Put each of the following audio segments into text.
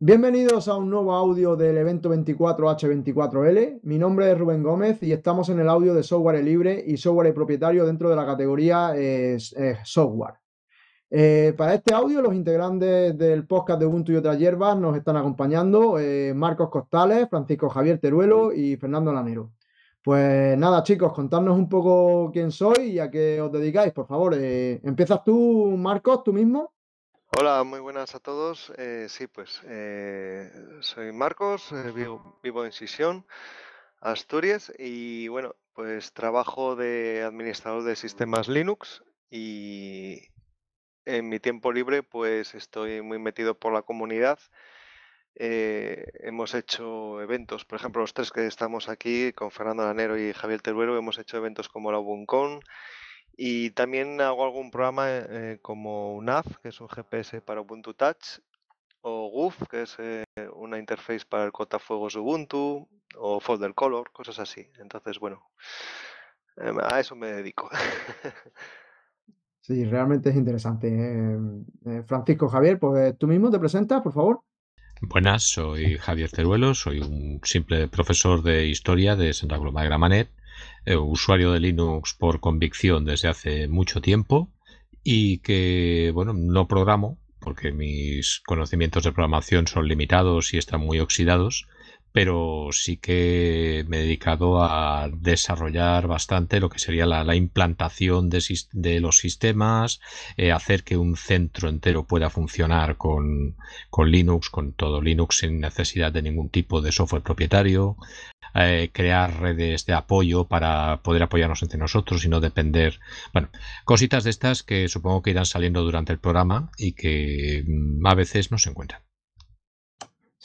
Bienvenidos a un nuevo audio del evento 24H24L. Mi nombre es Rubén Gómez y estamos en el audio de software libre y software propietario dentro de la categoría eh, eh, software. Eh, para este audio, los integrantes del podcast de Ubuntu y otras hierbas nos están acompañando Marcos Costales, Francisco Javier Teruelo y Fernando Lanero. Pues nada, chicos, contadnos un poco quién soy y a qué os dedicáis, por favor. ¿Empiezas tú, Marcos, tú mismo? Hola, muy buenas a todos. Eh, sí, pues eh, soy Marcos, eh, vivo, en Sisión, Asturias, y bueno, pues trabajo de administrador de sistemas Linux y en mi tiempo libre pues estoy muy metido por la comunidad. hemos hecho eventos, por ejemplo, los tres que estamos aquí con Fernando Lanero y Javier Teruero, hemos hecho eventos como la UBUNCON, y también hago algún programa eh, como UNAV, que es un GPS para Ubuntu Touch, o GUF, que es eh, una interface para el cotafuegos Ubuntu, o Folder Color, cosas así. Entonces, bueno, em, a eso me dedico. sí, realmente es interesante. Eh, Francisco Javier, pues tú mismo te presentas, por favor. Buenas, soy Javier Teruelo, soy un simple profesor de historia de Santa Coloma de Gramanet eh, usuario de Linux por convicción desde hace mucho tiempo y que, bueno, no programo porque mis conocimientos de programación son limitados y están muy oxidados, pero sí que me he dedicado a desarrollar bastante lo que sería la, implantación de, los sistemas, eh, hacer que un centro entero pueda funcionar con, Linux, con todo Linux sin necesidad de ningún tipo de software propietario, eh, crear redes de apoyo para poder apoyarnos entre nosotros y no depender. Bueno, cositas de estas que supongo que irán saliendo durante el programa y que mm, a veces no se encuentran.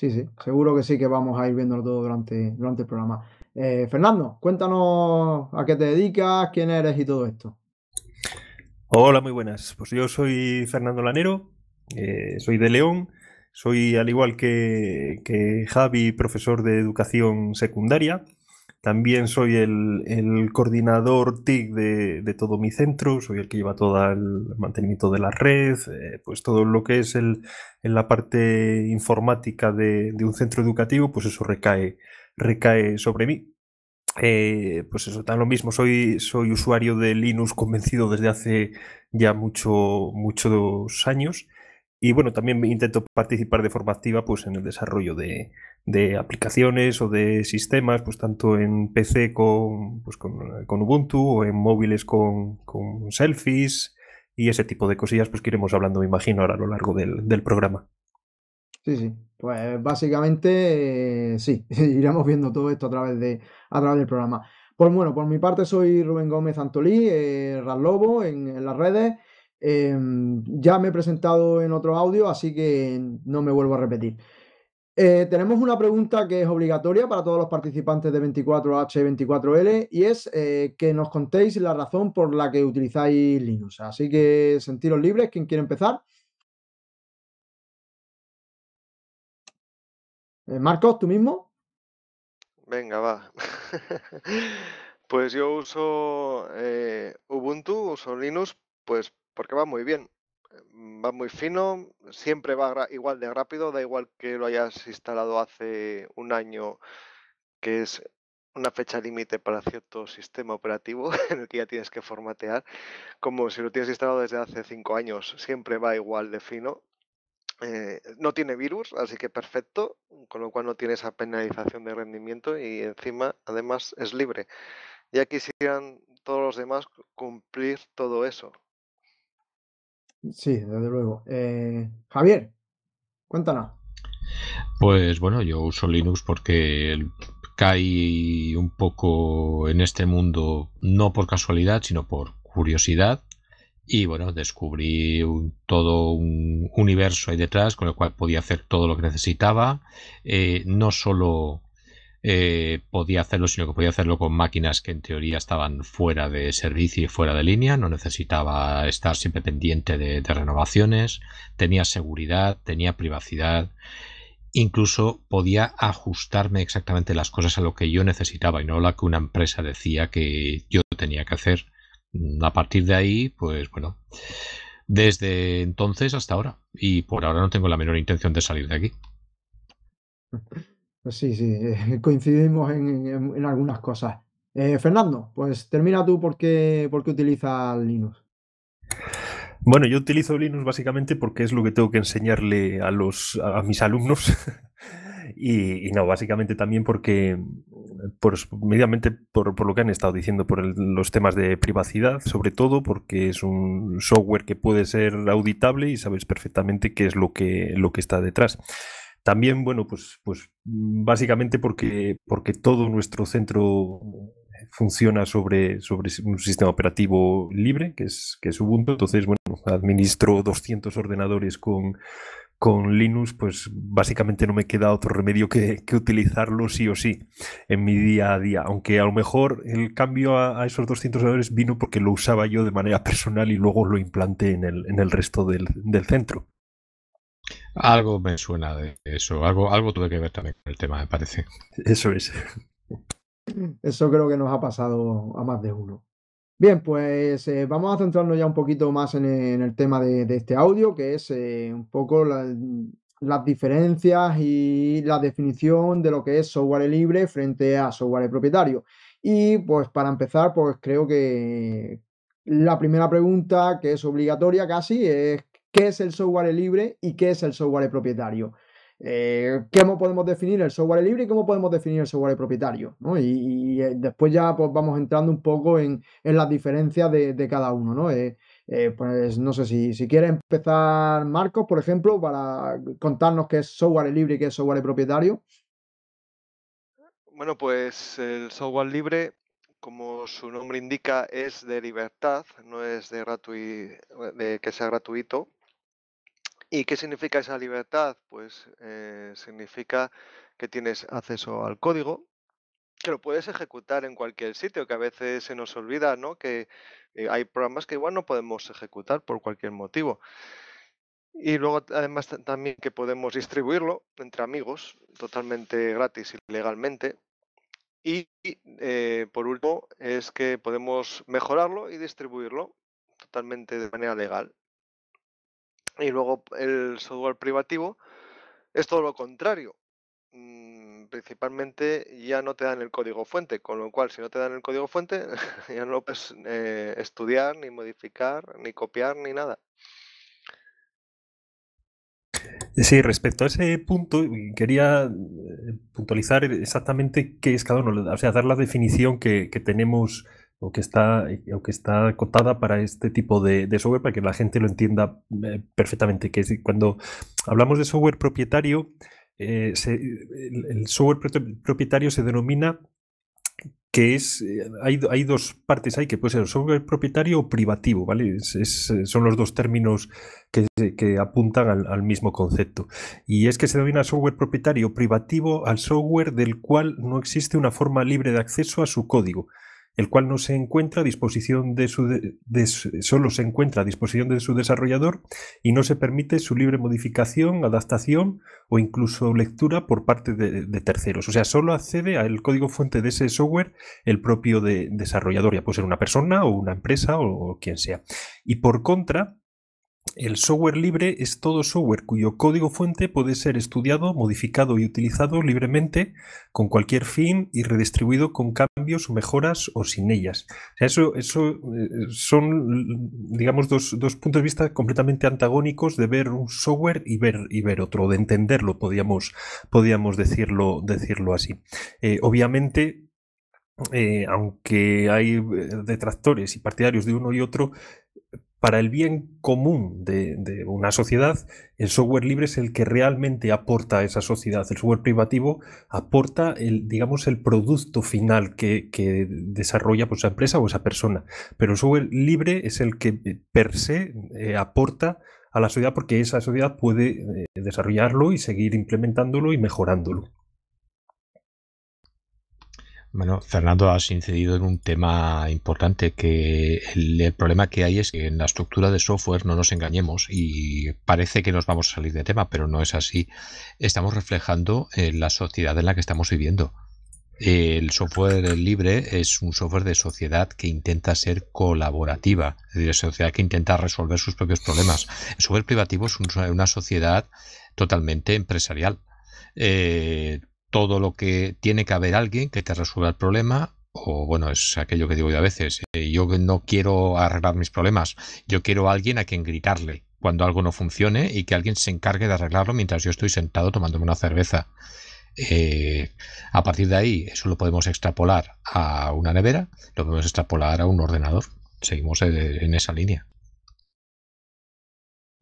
Sí, sí, seguro que sí que vamos a ir viéndolo todo durante, durante el programa. Eh, Fernando, cuéntanos a qué te dedicas, quién eres y todo esto. Hola, muy buenas. Pues yo soy Fernando Lanero, eh, soy de León, soy al igual que, que Javi, profesor de educación secundaria. También soy el, coordinador TIC de, todo mi centro, soy el que lleva todo el mantenimiento de la red, eh, pues todo lo que es el, en la parte informática de, un centro educativo, pues eso recae, recae sobre mí. Eh, pues eso, tan lo mismo, soy, soy usuario de Linux convencido desde hace ya mucho, muchos años y bueno, también intento participar de forma activa pues, en el desarrollo de, aplicaciones o de sistemas, pues tanto en PC con, pues, con, Ubuntu o en móviles con, selfies y ese tipo de cosillas pues que iremos hablando, me imagino, ahora a lo largo del, programa. Sí, sí. Pues básicamente sí, iremos viendo todo esto a través, de, a través del programa. Pues bueno, por mi parte soy Rubén Gómez Antolí, eh, Raslobo en, en las redes. Em, ya me he presentado en otro audio, así que no me vuelvo a repetir. Eh, tenemos una pregunta que es obligatoria para todos los participantes de 24H24L y es eh, que nos contéis la razón por la que utilizáis Linux. Así que sentiros libres, ¿quién quiere empezar? Eh, Marcos, ¿tú mismo? Venga, va. pues yo uso Ubuntu, uso Linux, pues porque va muy bien. Va muy fino, siempre va igual de rápido, da igual que lo hayas instalado hace un año, que es una fecha límite para cierto sistema operativo en el que ya tienes que formatear, como si lo tienes instalado desde hace cinco años, siempre va igual de fino. Eh, no tiene virus, así que perfecto, con lo cual no tiene esa penalización de rendimiento y encima, además, es libre. Ya quisieran todos los demás cumplir todo eso. Sí, desde luego. Eh, Javier, cuéntanos. Pues bueno, yo uso Linux porque cae un poco en este mundo, no por casualidad, sino por curiosidad. Y bueno, descubrí todo un universo ahí detrás con el cual podía hacer todo lo que necesitaba. Eh, no solo eh, podía hacerlo, sino que podía hacerlo con máquinas que en teoría estaban fuera de servicio y fuera de línea, no necesitaba estar siempre pendiente de, renovaciones, tenía seguridad, tenía privacidad, incluso podía ajustarme exactamente las cosas a lo que yo necesitaba y no lo que una empresa decía que yo tenía que hacer. A partir de ahí, pues bueno, desde entonces hasta ahora. Y por ahora no tengo la menor intención de salir de aquí. Pues sí, sí, eh, coincidimos en, algunas cosas. Eh, Fernando, pues termina tú por qué, por qué utilizas Linux. Bueno, yo utilizo Linux básicamente porque es lo que tengo que enseñarle a los a mis alumnos. y, no, básicamente también porque, pues, mediamente por, por, lo que han estado diciendo, por los temas de privacidad, sobre todo porque es un software que puede ser auditable y sabes perfectamente qué es lo que, lo que está detrás. También, bueno, pues, pues básicamente porque, porque todo nuestro centro funciona sobre, sobre un sistema operativo libre, que es, que es Ubuntu. Entonces, bueno, administro 200 ordenadores con, con Linux, pues básicamente no me queda otro remedio que, utilizarlo sí o sí en mi día a día. Aunque a lo mejor el cambio a, esos 200 ordenadores vino porque lo usaba yo de manera personal y luego lo implanté en el, en el resto del, del centro. Algo me suena de eso, algo, algo tuve que ver también con el tema, me parece. Eso es. Eso creo que nos ha pasado a más de uno. Bien, pues eh, vamos a centrarnos ya un poquito más en, el tema de, este audio, que es eh, un poco las diferencias y la definición de lo que es software libre frente a software propietario. Y pues para empezar, pues creo que la primera pregunta, que es obligatoria casi, es ¿qué es el software libre y qué es el software propietario? Eh, ¿Cómo podemos definir el software libre y cómo podemos definir el software propietario? Y, eh, después ya pues, vamos entrando un poco en, las diferencias de, cada uno. ¿no? Eh, pues no sé si, si quiere empezar Marcos, por ejemplo, para contarnos qué es software libre y qué es software propietario. Bueno, pues el software libre, como su nombre indica, es de libertad, no es de, de que sea gratuito. ¿Y qué significa esa libertad? Pues eh, significa que tienes acceso al código, que lo puedes ejecutar en cualquier sitio, que a veces se nos olvida, ¿no? Que eh, hay programas que igual no podemos ejecutar por cualquier motivo. Y luego además también que podemos distribuirlo entre amigos totalmente gratis y legalmente. Y eh, por último es que podemos mejorarlo y distribuirlo totalmente de manera legal. Y luego el software privativo es todo lo contrario. Mm, principalmente ya no te dan el código fuente, con lo cual si no te dan el código fuente ya no puedes eh, estudiar, ni modificar, ni copiar, ni nada. Sí, respecto a ese punto, quería eh, puntualizar exactamente qué es cada uno, o sea, dar la definición que tenemos o que está, o que está acotada para este tipo de, software para que la gente lo entienda eh, perfectamente. Que cuando hablamos de software propietario, eh, el, software propietario se denomina que es, eh, hay, hay, dos partes, hay que puede ser software propietario o privativo, ¿vale? son los dos términos que, que apuntan al, al, mismo concepto. Y es que se denomina software propietario privativo al software del cual no existe una forma libre de acceso a su código el cual no se encuentra a disposición de su, solo se encuentra a disposición de su desarrollador y no se permite su libre modificación, adaptación o incluso lectura por parte de, terceros. O sea, solo accede al código fuente de ese software el propio desarrollador, ya puede ser una persona o una empresa o quien sea. Y por contra, el software libre es todo software cuyo código fuente puede ser estudiado, modificado y utilizado libremente con cualquier fin y redistribuido con cambios mejoras o sin ellas. eso, eso eh, son, digamos, dos, puntos de vista completamente antagónicos de ver un software y ver, y ver otro, de entenderlo, podríamos, decirlo, decirlo así. Eh, obviamente, eh, aunque hay detractores y partidarios de uno y otro, para el bien común de, una sociedad, el software libre es el que realmente aporta a esa sociedad. El software privativo aporta el, digamos, el producto final que, desarrolla pues, esa empresa o esa persona. Pero el software libre es el que eh, per se eh, aporta a la sociedad porque esa sociedad puede eh, desarrollarlo y seguir implementándolo y mejorándolo. Bueno, Fernando, has incidido en un tema importante, que el, problema que hay es que en la estructura de software, no nos engañemos, y parece que nos vamos a salir de tema, pero no es así, estamos reflejando eh, la sociedad en la que estamos viviendo. El software libre es un software de sociedad que intenta ser colaborativa, es decir, sociedad que intenta resolver sus propios problemas. El software privativo es una sociedad totalmente empresarial eh, todo lo que tiene que haber alguien que te resuelva el problema o bueno, es aquello que digo yo a veces, eh, yo no quiero arreglar mis problemas, yo quiero a alguien a quien gritarle cuando algo no funcione y que alguien se encargue de arreglarlo mientras yo estoy sentado tomándome una cerveza. Eh, a partir de ahí, eso lo podemos extrapolar a una nevera, lo podemos extrapolar a un ordenador. Seguimos en esa línea.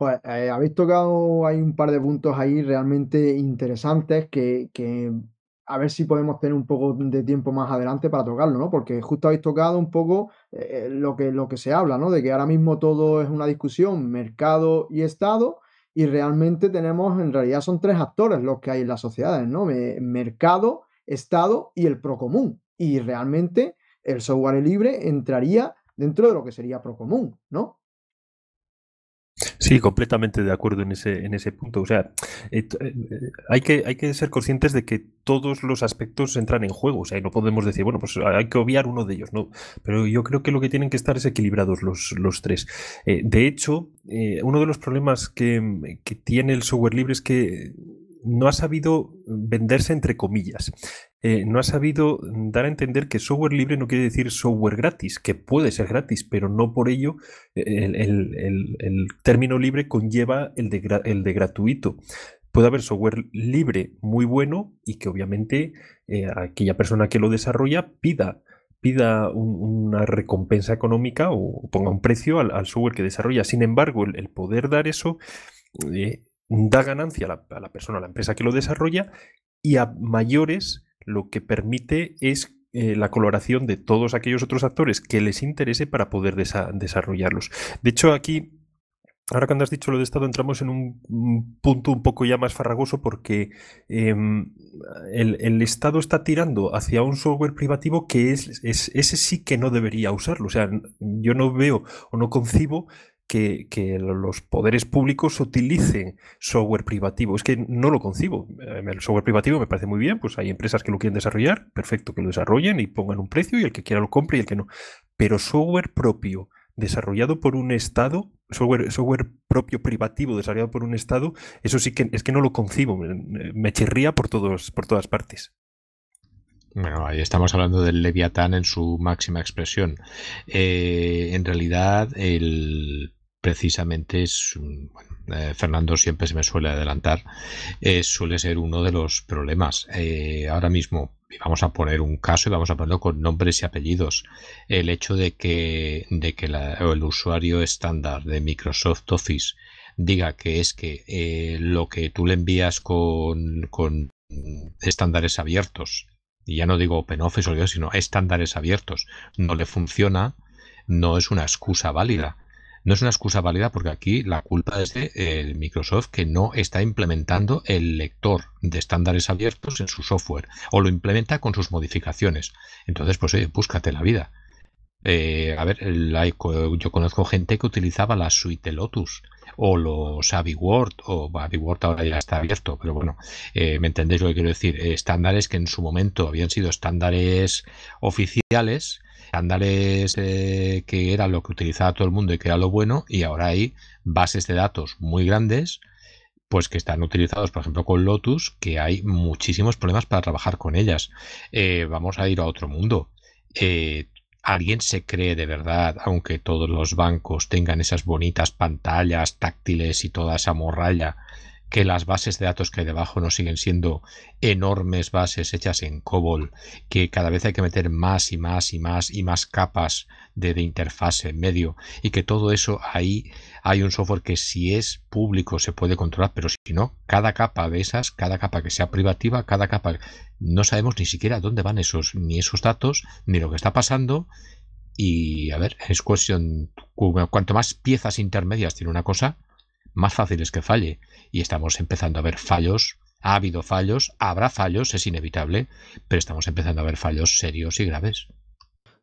Pues eh, habéis tocado, hay un par de puntos ahí realmente interesantes que, a ver si podemos tener un poco de tiempo más adelante para tocarlo, ¿no? Porque justo habéis tocado un poco eh, lo, que, lo que se habla, ¿no? De que ahora mismo todo es una discusión, mercado y Estado, y realmente tenemos, en realidad son tres actores los que hay en las sociedades, ¿no? mercado, Estado y el procomún. Y realmente el software libre entraría dentro de lo que sería procomún, ¿no? Sí, completamente de acuerdo en ese, en ese punto. O sea, eh, eh, hay, que, hay que ser conscientes de que todos los aspectos entran en juego. O sea, no podemos decir, bueno, pues hay que obviar uno de ellos, ¿no? Pero yo creo que lo que tienen que estar es equilibrados los, los tres. Eh, de hecho, uno de los problemas que, que tiene el software libre es que no ha sabido venderse entre comillas. Eh, no ha sabido dar a entender que software libre no quiere decir software gratis, que puede ser gratis, pero no por ello eh, el, término libre conlleva el de, el de, gratuito. Puede haber software libre muy bueno y que obviamente eh, aquella persona que lo desarrolla pida pida una recompensa económica o ponga un precio al, software que desarrolla. Sin embargo, el, poder dar eso da ganancia a la, persona, a la empresa que lo desarrolla y a mayores lo que permite es eh, la colaboración de todos aquellos otros actores que les interese para poder desarrollarlos. De hecho, aquí Ahora cuando has dicho lo de Estado entramos en un, punto un poco ya más farragoso porque em, el, Estado está tirando hacia un software privativo que es, ese sí que no debería usarlo. O sea, yo no veo o no concibo que, los poderes públicos utilicen software privativo. Es que no lo concibo. Eh, el software privativo me parece muy bien, pues hay empresas que lo quieren desarrollar, perfecto que lo desarrollen y pongan un precio y el que quiera lo compre y el que no. Pero software propio desarrollado por un Estado, software, software propio privativo desarrollado por un Estado, eso sí que es que no lo concibo, me, chirría por, todos, por todas partes. Bueno, ahí estamos hablando del Leviatán en su máxima expresión. Eh, en realidad, el precisamente es, eh, Fernando siempre se me suele adelantar, eh, suele ser uno de los problemas. Eh, ahora mismo, vamos a poner un caso y vamos a ponerlo con nombres y apellidos. El hecho de que, de que el usuario estándar de Microsoft Office diga que es que lo que tú le envías con, con estándares abiertos, y ya no digo OpenOffice o sino estándares abiertos, no le funciona, no es una excusa válida no es una excusa válida porque aquí la culpa es de eh, Microsoft que no está implementando el lector de estándares abiertos en su software o lo implementa con sus modificaciones. Entonces, pues oye, búscate la vida. Eh, a ver, yo conozco gente que utilizaba la suite Lotus o los AviWord o AviWord ahora ya está abierto, pero bueno, eh, me entendéis lo que quiero decir. estándares que en su momento habían sido estándares oficiales estándares eh, que era lo que utilizaba todo el mundo y que era lo bueno, y ahora hay bases de datos muy grandes, pues que están utilizados, por ejemplo, con Lotus, que hay muchísimos problemas para trabajar con ellas. Eh, vamos a ir a otro mundo. Eh, ¿Alguien se cree de verdad, aunque todos los bancos tengan esas bonitas pantallas táctiles y toda esa morralla, que las bases de datos que hay debajo no siguen siendo enormes bases hechas en COBOL, que cada vez hay que meter más y más y más y más capas de, interfase en medio, y que todo eso ahí hay un software que si es público se puede controlar, pero si no, cada capa de esas, cada capa que sea privativa, cada capa, no sabemos ni siquiera dónde van esos, ni esos datos, ni lo que está pasando, y a ver, es cuestión, cuanto más piezas intermedias tiene una cosa, más fácil es que falle. Y estamos empezando a ver fallos. Ha habido fallos, habrá fallos, es inevitable, pero estamos empezando a ver fallos serios y graves.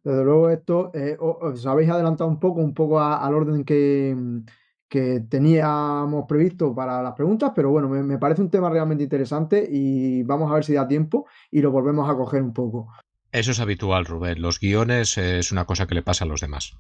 Desde luego esto, eh, os habéis adelantado un poco, un poco al orden que, que, teníamos previsto para las preguntas, pero bueno, me, parece un tema realmente interesante y vamos a ver si da tiempo y lo volvemos a coger un poco. Eso es habitual, Rubén. Los guiones es una cosa que le pasa a los demás.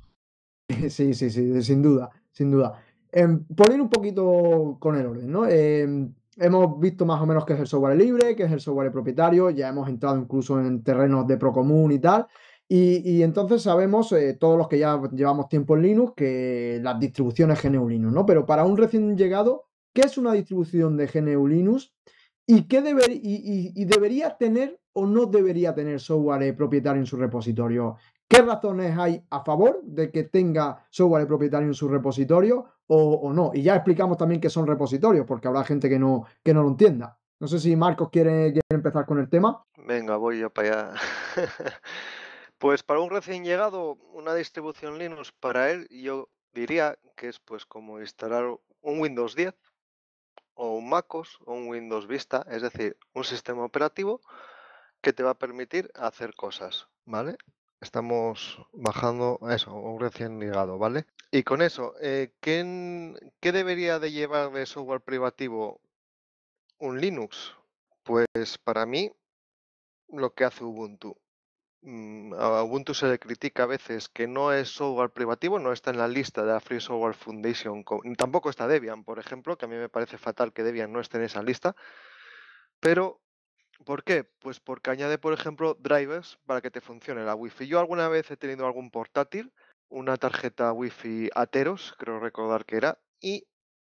Sí, sí, sí, sin duda, sin duda. Eh, por un poquito con el orden, ¿no? Em, hemos visto más o menos qué es el software libre, qué es el software propietario, ya hemos entrado incluso en terrenos de procomún y tal. Y, entonces sabemos, eh, todos los que ya llevamos tiempo en Linux, que las distribuciones GNU Linux, ¿no? Pero para un recién llegado, ¿qué es una distribución de GNU Linux? ¿Y qué y, debería tener o no debería tener software propietario en su repositorio? ¿Qué razones hay a favor de que tenga software propietario en su repositorio o, no? Y ya explicamos también qué son repositorios, porque habrá gente que no, que no lo entienda. No sé si Marcos quiere, quiere empezar con el tema. Venga, voy yo para allá. Pues para un recién llegado, una distribución Linux para él, yo diría que es pues como instalar un Windows 10 o un MacOS o un Windows Vista, es decir, un sistema operativo que te va a permitir hacer cosas, ¿vale? Estamos bajando eso, un recién llegado, ¿vale? Y con eso, eh, ¿qué, ¿qué debería de llevar de software privativo un Linux? Pues para mí, lo que hace Ubuntu. Mm, a Ubuntu se le critica a veces que no es software privativo, no está en la lista de la Free Software Foundation, tampoco está Debian, por ejemplo, que a mí me parece fatal que Debian no esté en esa lista. Pero, ¿por qué? Pues porque añade, por ejemplo, drivers para que te funcione la Wi-Fi. Yo alguna vez he tenido algún portátil, una tarjeta Wi-Fi Ateros, creo recordar que era, y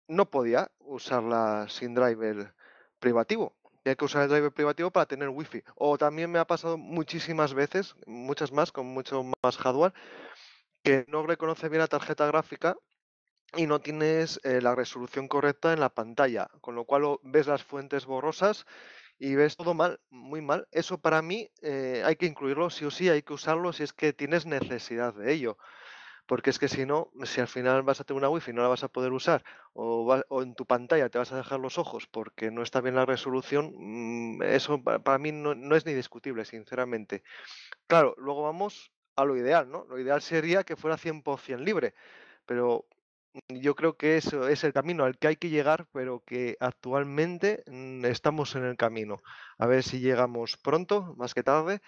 no podía usarla sin driver privativo hay que usar el driver privativo para tener wifi. O también me ha pasado muchísimas veces, muchas más, con mucho más hardware, que no reconoce bien la tarjeta gráfica y no tienes eh, la resolución correcta en la pantalla, con lo cual ves las fuentes borrosas y ves todo mal, muy mal. Eso para mí eh, hay que incluirlo, sí o sí, hay que usarlo si es que tienes necesidad de ello porque es que si no, si al final vas a tener una wifi y no la vas a poder usar, o, en tu pantalla te vas a dejar los ojos porque no está bien la resolución, mm, eso para, mí no, es ni discutible, sinceramente. Claro, luego vamos a lo ideal, ¿no? Lo ideal sería que fuera 100% libre, pero yo creo que eso es el camino al que hay que llegar, pero que actualmente mm, estamos en el camino. A ver si llegamos pronto, más que tarde,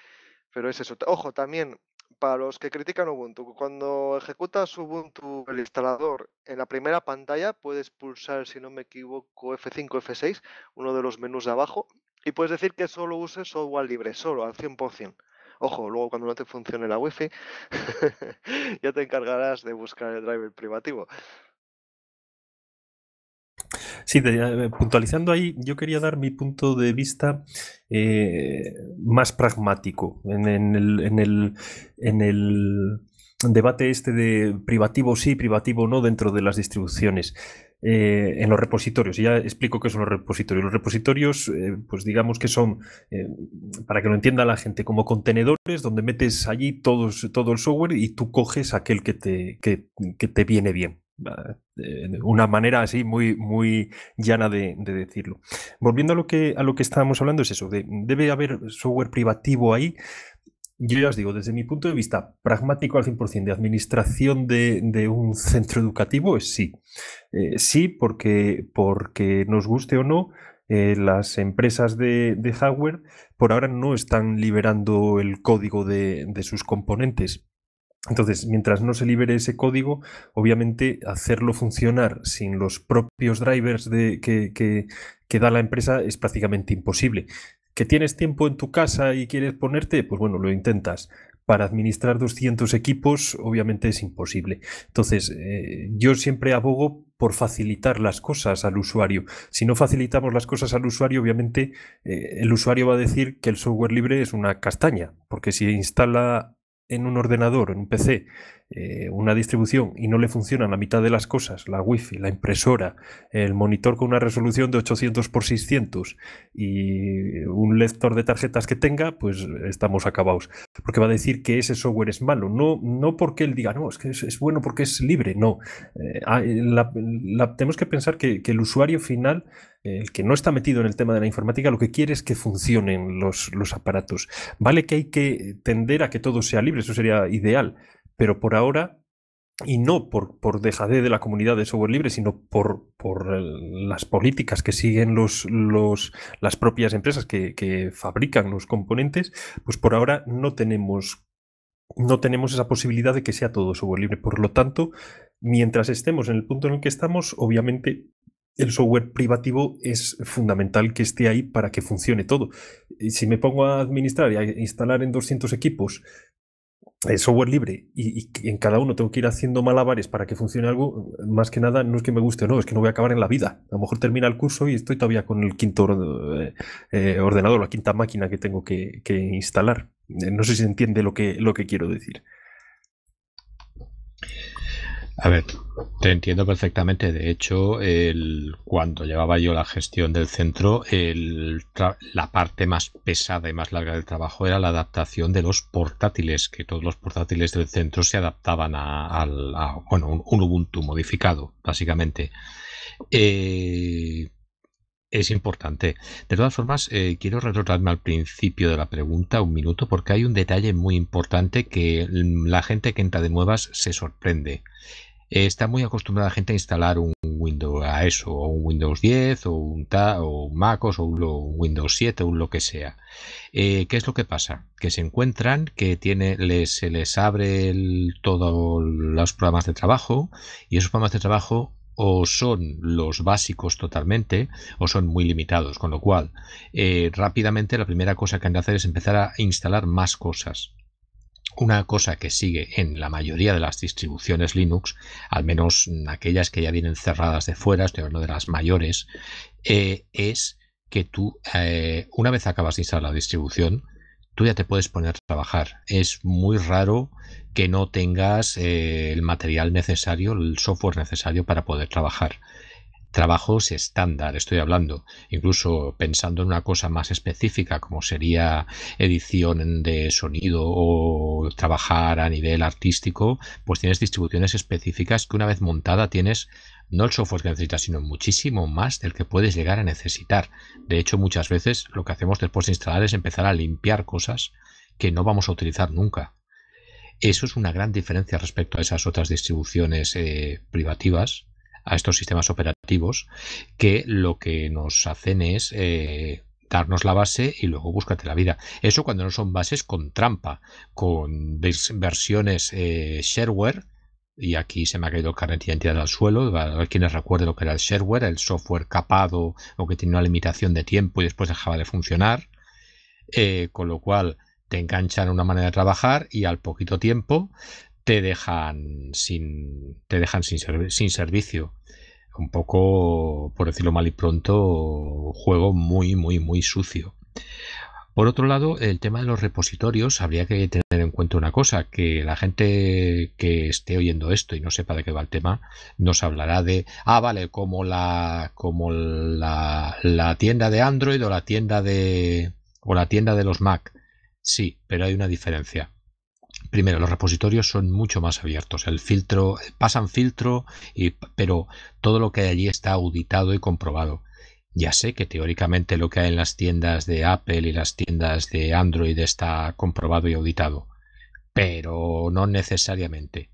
pero es eso. Ojo, también para los que critican Ubuntu, cuando ejecutas Ubuntu el instalador en la primera pantalla, puedes pulsar, si no me equivoco, F5, F6, uno de los menús de abajo, y puedes decir que solo uses software libre, solo, al 100%. Ojo, luego cuando no te funcione la Wi-Fi, ya te encargarás de buscar el driver privativo. Sí, eh, puntualizando ahí, yo quería dar mi punto de vista eh, más pragmático en, el, en, el, en el debate este de privativo sí, privativo no dentro de las distribuciones. Eh, en los repositorios. Y ya explico qué son los repositorios. Los repositorios, pues digamos que son, para que lo entienda la gente, como contenedores donde metes allí todo el software y tú coges aquel que te, que te viene bien una manera así muy, muy llana de, decirlo. Volviendo a lo que a lo que estábamos hablando, es eso, de, debe haber software privativo ahí. Yo ya os digo, desde mi punto de vista pragmático al 100% de administración de, un centro educativo es sí. Eh, sí, porque, porque nos guste o no, eh, las empresas de, hardware por ahora no están liberando el código de, de sus componentes entonces, mientras no se libere ese código, obviamente hacerlo funcionar sin los propios drivers de, que, que, da la empresa es prácticamente imposible. ¿Que tienes tiempo en tu casa y quieres ponerte? Pues bueno, lo intentas. Para administrar 200 equipos, obviamente es imposible. Entonces, eh, yo siempre abogo por facilitar las cosas al usuario. Si no facilitamos las cosas al usuario, obviamente eh, el usuario va a decir que el software libre es una castaña, porque si instala en un ordenador, en un PC, eh, una distribución y no le funcionan la mitad de las cosas, la wifi, la impresora, el monitor con una resolución de 800 x 600 y un lector de tarjetas que tenga, pues estamos acabados. Porque va a decir que ese software es malo, no, no porque él diga, no, es que es, bueno porque es libre, no. Eh, ah, tenemos que pensar que, el usuario final el que no está metido en el tema de la informática, lo que quiere es que funcionen los, aparatos. Vale que hay que tender a que todo sea libre, eso sería ideal, pero por ahora, y no por, por de la comunidad de software libre, sino por, por las políticas que siguen los, los, las propias empresas que, que fabrican los componentes, pues por ahora no tenemos no tenemos esa posibilidad de que sea todo software libre. Por lo tanto, mientras estemos en el punto en el que estamos, obviamente el software privativo es fundamental que esté ahí para que funcione todo. Si me pongo a administrar y a instalar en 200 equipos software libre y, en cada uno tengo que ir haciendo malabares para que funcione algo, más que nada no es que me guste o no, es que no voy a acabar en la vida. A lo mejor termina el curso y estoy todavía con el quinto eh, eh, ordenador, la quinta máquina que tengo que, que instalar. Eh, no sé si entiende lo que, lo que quiero decir. A ver, te entiendo perfectamente. De hecho, el, cuando llevaba yo la gestión del centro, la parte más pesada y más larga del trabajo era la adaptación de los portátiles, que todos los portátiles del centro se adaptaban a, bueno, un, Ubuntu modificado, básicamente. Eh, es importante. De todas formas, eh, quiero retrotraerme al principio de la pregunta un minuto porque hay un detalle muy importante que la gente que entra de nuevas se sorprende. Eh, está muy acostumbrada la gente a instalar un Windows a eso, o un Windows 10, o un, Ta, o un MacOS, o un, Windows 7, o lo que sea. Eh, ¿Qué es lo que pasa? Que se encuentran que tiene, se les abre todos los programas de trabajo, y esos programas de trabajo o son los básicos totalmente o son muy limitados, con lo cual eh, rápidamente la primera cosa que han de hacer es empezar a instalar más cosas. Una cosa que sigue en la mayoría de las distribuciones Linux, al menos aquellas que ya vienen cerradas de fuera, estoy hablando de las mayores, eh, es que tú, eh, una vez acabas de instalar la distribución, tú ya te puedes poner a trabajar. Es muy raro que no tengas eh, el material necesario, el software necesario para poder trabajar trabajos estándar, estoy hablando, incluso pensando en una cosa más específica como sería edición de sonido o trabajar a nivel artístico, pues tienes distribuciones específicas que una vez montada tienes no el software que necesitas, sino muchísimo más del que puedes llegar a necesitar. De hecho, muchas veces lo que hacemos después de instalar es empezar a limpiar cosas que no vamos a utilizar nunca. Eso es una gran diferencia respecto a esas otras distribuciones eh, privativas a estos sistemas operativos que lo que nos hacen es eh, darnos la base y luego búscate la vida. Eso cuando no son bases con trampa, con versiones eh, shareware, y aquí se me ha caído el carnet de identidad al suelo, a quienes recuerden lo que era el shareware, el software capado o que tiene una limitación de tiempo y después dejaba de funcionar, eh, con lo cual te enganchan una manera de trabajar y al poquito tiempo te dejan sin, te dejan sin, servicio. Un poco, por decirlo mal y pronto, juego muy, muy, muy sucio. Por otro lado, el tema de los repositorios, habría que tener en cuenta una cosa, que la gente que esté oyendo esto y no sepa de qué va el tema, nos hablará de, ah, vale, como la, como la, la tienda de Android o la tienda de, o la tienda de los Mac. Sí, pero hay una diferencia. Primero, los repositorios son mucho más abiertos. El filtro, pasan filtro, y, pero todo lo que hay allí está auditado y comprobado. Ya sé que teóricamente lo que hay en las tiendas de Apple y las tiendas de Android está comprobado y auditado, pero no necesariamente.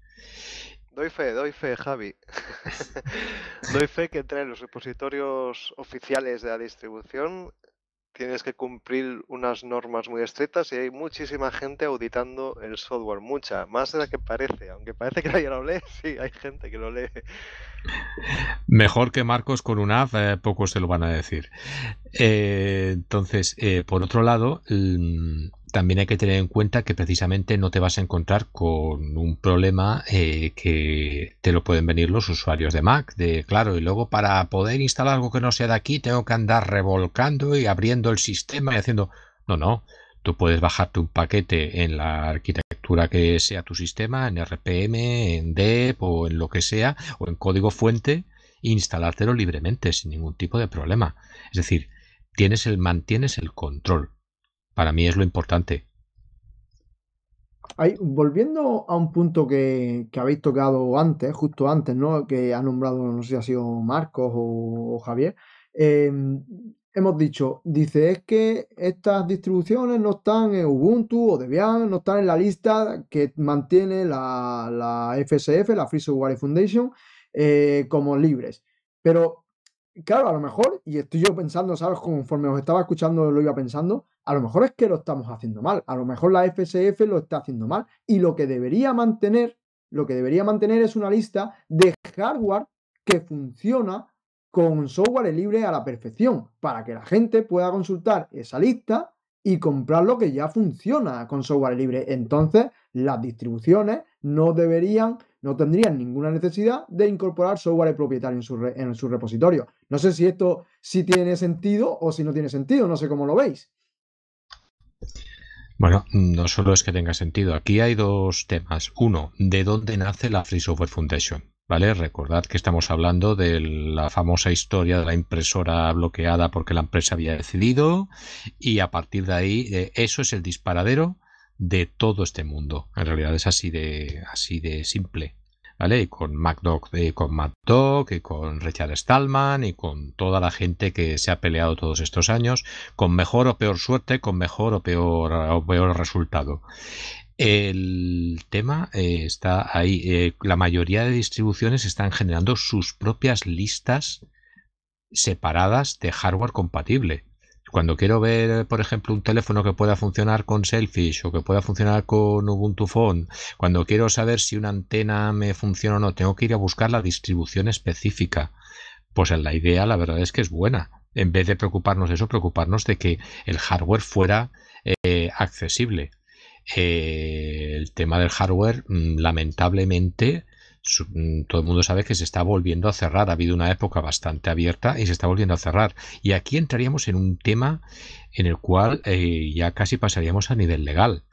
Doy fe, doy fe, Javi. doy fe que entre los repositorios oficiales de la distribución tienes que cumplir unas normas muy estrictas y hay muchísima gente auditando el software, mucha, más de la que parece, aunque parece que nadie lo lee, sí, hay gente que lo lee. Mejor que Marcos con una app, eh, pocos se lo van a decir. Eh, entonces, eh, por otro lado, también hay que tener en cuenta que precisamente no te vas a encontrar con un problema eh, que te lo pueden venir los usuarios de Mac. De claro, y luego para poder instalar algo que no sea de aquí, tengo que andar revolcando y abriendo el sistema y haciendo. No, no. Tú puedes bajarte un paquete en la arquitectura que sea tu sistema, en RPM, en DEP o en lo que sea, o en código fuente, e instalártelo libremente, sin ningún tipo de problema. Es decir, tienes el, mantienes el control. Para mí es lo importante. volviendo a un punto que, habéis tocado antes, justo antes, ¿no? Que ha nombrado, no sé si ha sido Marcos o, Javier. Em, hemos dicho, dice, es que estas distribuciones no están en Ubuntu o Debian, no están en la lista que mantiene la, FSF, la Free Software Foundation, eh, como libres. Pero, claro, a lo mejor, y estoy yo pensando, ¿sabes? Conforme os estaba escuchando, lo iba pensando, a lo mejor es que lo estamos haciendo mal, a lo mejor la FSF lo está haciendo mal y lo que debería mantener, lo que debería mantener es una lista de hardware que funciona con software libre a la perfección, para que la gente pueda consultar esa lista y comprar lo que ya funciona con software libre. Entonces, las distribuciones no deberían, no tendrían ninguna necesidad de incorporar software propietario en su, en su repositorio. No sé si esto sí tiene sentido o si no tiene sentido, no sé cómo lo veis. Bueno, no solo es que tenga sentido. Aquí hay dos temas. Uno, ¿de dónde nace la Free Software Foundation? ¿Vale? Recordad que estamos hablando de la famosa historia de la impresora bloqueada porque la empresa había decidido y a partir de ahí eh, eso es el disparadero de todo este mundo. En realidad es así de así de simple. Y con MacDoc, con y con Richard Stallman y con toda la gente que se ha peleado todos estos años, con mejor o peor suerte, con mejor o peor, o peor resultado. El tema eh, está ahí. Eh, la mayoría de distribuciones están generando sus propias listas separadas de hardware compatible. Cuando quiero ver, por ejemplo, un teléfono que pueda funcionar con Selfish o que pueda funcionar con Ubuntu Phone, cuando quiero saber si una antena me funciona o no, tengo que ir a buscar la distribución específica. Pues en la idea, la verdad es que es buena. En vez de preocuparnos de eso, preocuparnos de que el hardware fuera eh, accesible. Eh, el tema del hardware, mm, lamentablemente, todo el mundo sabe que se está volviendo a cerrar. Ha habido una época bastante abierta y se está volviendo a cerrar. Y aquí entraríamos en un tema en el cual eh, ya casi pasaríamos a nivel legal.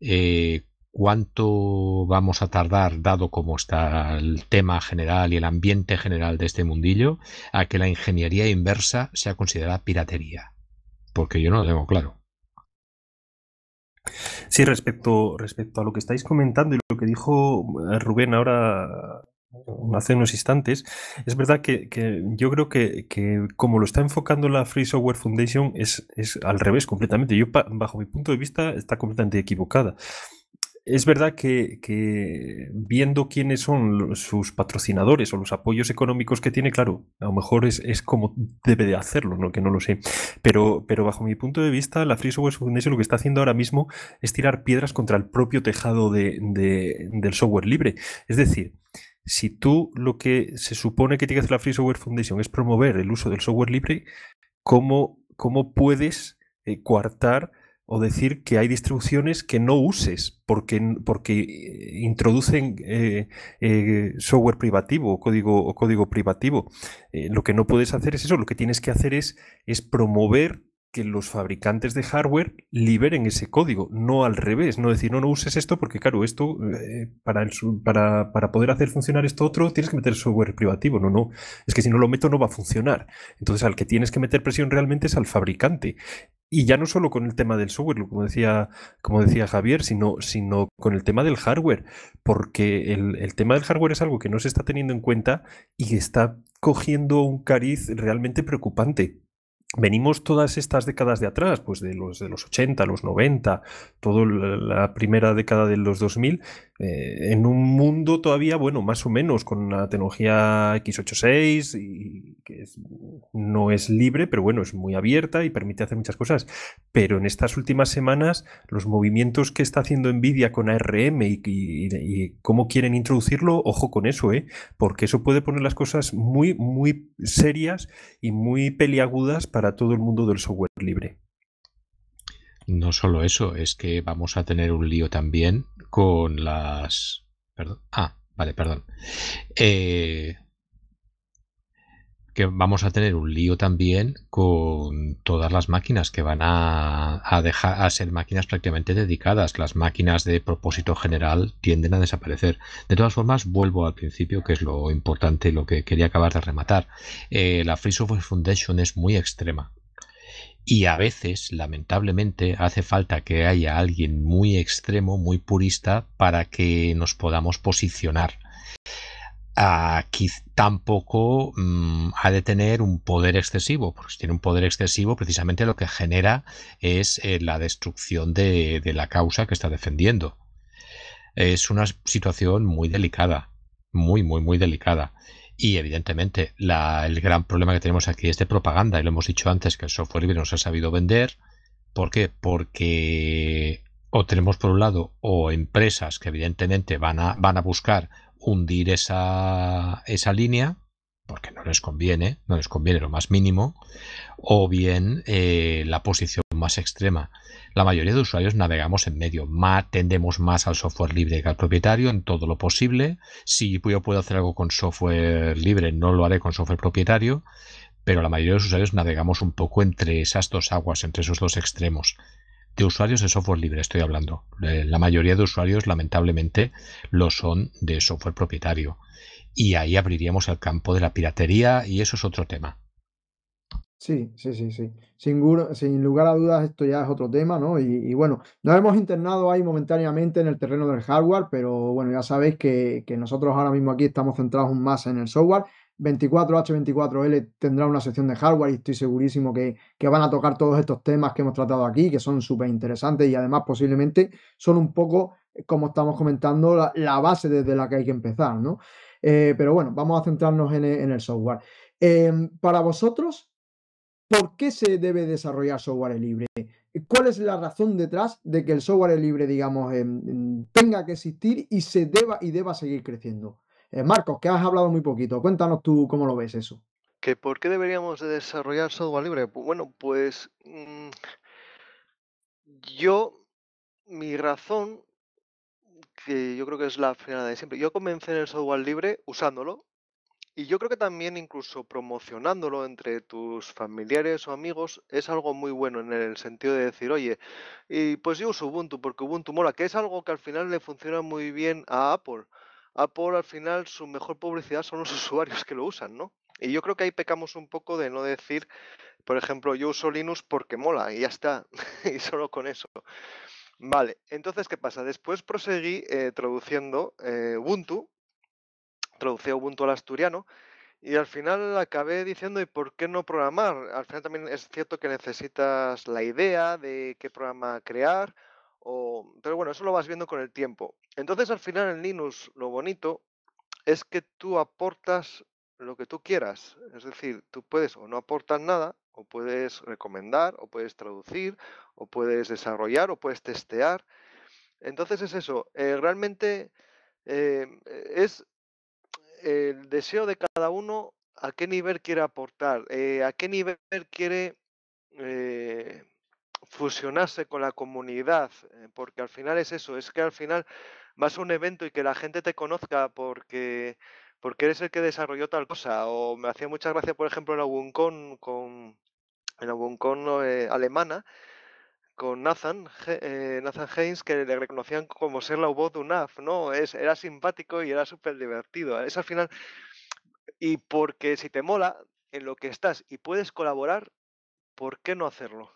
Eh, ¿Cuánto vamos a tardar, dado cómo está el tema general y el ambiente general de este mundillo, a que la ingeniería inversa sea considerada piratería? Porque yo no lo tengo claro. Sí, respecto, respecto a lo que estáis comentando y lo que dijo eh, Rubén ahora hace unos instantes, es verdad que, yo creo que, como lo está enfocando la Free Software Foundation es, es al revés completamente. Yo, bajo mi punto de vista, está completamente equivocada es verdad que, viendo quiénes son sus patrocinadores o los apoyos económicos que tiene, claro, a lo mejor es, como debe de hacerlo, ¿no? que no lo sé. Pero, pero bajo mi punto de vista, la Free Software Foundation lo que está haciendo ahora mismo es tirar piedras contra el propio tejado de, del software libre. Es decir, si tú lo que se supone que tiene que hacer la Free Software Foundation es promover el uso del software libre, ¿cómo, cómo puedes eh, coartar o decir que hay distribuciones que no uses porque, porque eh, introducen eh, eh, software privativo o código, o código privativo. lo que no puedes hacer es eso, lo que tienes que hacer es, es promover que los fabricantes de hardware liberen ese código, no al revés, no decir, no, no uses esto porque, claro, esto, para, para, para, poder hacer funcionar esto otro, tienes que meter software privativo, no, no, es que si no lo meto no va a funcionar. Entonces, al que tienes que meter presión realmente es al fabricante. Y ya no solo con el tema del software, como decía, como decía Javier, sino, sino con el tema del hardware, porque el, el, tema del hardware es algo que no se está teniendo en cuenta y está cogiendo un cariz realmente preocupante. Venimos todas estas décadas de atrás, pues de los, de los 80, los 90, toda la primera década de los 2000, eh, en un mundo todavía, bueno, más o menos con la tecnología x86, y que no es libre, pero bueno, es muy abierta y permite hacer muchas cosas. Pero en estas últimas semanas, los movimientos que está haciendo Nvidia con ARM y, y cómo quieren introducirlo, ojo con eso, ¿eh? porque eso puede poner las cosas muy, muy serias y muy peliagudas para todo el mundo del software libre. No solo eso, es que vamos a tener un lío también con las... Perdón. Ah, vale, perdón. Eh, que vamos a tener un lío también con todas las máquinas que van a, a, dejar a ser máquinas prácticamente dedicadas. Las máquinas de propósito general tienden a desaparecer. De todas formas, vuelvo al principio, que es lo importante, lo que quería acabar de rematar. Eh, la Free Software Foundation es muy extrema. Y a veces, lamentablemente, hace falta que haya alguien muy extremo, muy purista, para que nos podamos posicionar aquí tampoco mm, ha de tener un poder excesivo, porque si tiene un poder excesivo, precisamente lo que genera es eh, la destrucción de, la causa que está defendiendo. Es una situación muy delicada, muy, muy, muy delicada. Y evidentemente el gran problema que tenemos aquí es de propaganda, y lo hemos dicho antes, que el software libre no se ha sabido vender. ¿Por qué? Porque o tenemos por un lado o empresas que evidentemente van a, van a buscar hundir esa, esa línea porque no les conviene, no les conviene lo más mínimo, o bien eh, la posición más extrema. La mayoría de usuarios navegamos en medio, más, tendemos más al software libre que al propietario en todo lo posible. Si yo puedo hacer algo con software libre, no lo haré con software propietario, pero la mayoría de los usuarios navegamos un poco entre esas dos aguas, entre esos dos extremos. De usuarios de software libre estoy hablando. Eh, la mayoría de usuarios, lamentablemente, lo son de software propietario. Y ahí abriríamos el campo de la piratería y eso es otro tema. Sí, sí, sí, sí. Sin, lugar a dudas, esto ya es otro tema, ¿no? Y, bueno, nos hemos internado ahí momentáneamente en el terreno del hardware, pero bueno, ya sabéis que, nosotros ahora mismo aquí estamos centrados más en el software. 24H24L tendrá una sección de hardware y estoy segurísimo que, van a tocar todos estos temas que hemos tratado aquí, que son súper interesantes y además posiblemente son un poco, como estamos comentando, la, base desde la que hay que empezar, ¿no? Eh, pero bueno, vamos a centrarnos en, el software. Em, para vosotros, ¿por qué se debe desarrollar software libre? ¿Cuál es la razón detrás de que el software libre, digamos, em, tenga que existir y se deba y deba seguir creciendo? Eh, Marcos, que has hablado muy poquito, cuéntanos tú cómo lo ves eso. ¿Que ¿Por qué deberíamos de desarrollar software libre? Bueno, pues mm, yo, mi razón, que yo creo que es la final de siempre, yo comencé en el software libre usándolo y yo creo que también incluso promocionándolo entre tus familiares o amigos es algo muy bueno en el sentido de decir, oye, y pues yo uso Ubuntu porque Ubuntu mola, que es algo que al final le funciona muy bien a Apple. Apple al final su mejor publicidad son los usuarios que lo usan, ¿no? Y yo creo que ahí pecamos un poco de no decir, por ejemplo, yo uso Linux porque mola y ya está, y solo con eso. Vale, entonces, ¿qué pasa? Después proseguí eh, traduciendo eh, Ubuntu, traducí Ubuntu al asturiano, y al final acabé diciendo, ¿y por qué no programar? Al final también es cierto que necesitas la idea de qué programa crear, o... pero bueno, eso lo vas viendo con el tiempo. Entonces al final en Linux lo bonito es que tú aportas lo que tú quieras. Es decir, tú puedes o no aportar nada, o puedes recomendar, o puedes traducir, o puedes desarrollar, o puedes testear. Entonces es eso, eh, realmente eh, es el deseo de cada uno a qué nivel quiere aportar, eh, a qué nivel quiere fusionarse con la comunidad, porque al final es eso, es que al final vas a un evento y que la gente te conozca porque, porque eres el que desarrolló tal cosa. O me hacía mucha gracia, por ejemplo, en la WUNCON, con, en la eh, alemana, con Nathan, eh, Nathan Haynes, que le reconocían como ser la voz de UNAF, ¿no? Es, era simpático y era súper divertido. Es al final, y porque si te mola en lo que estás y puedes colaborar, ¿por qué no hacerlo?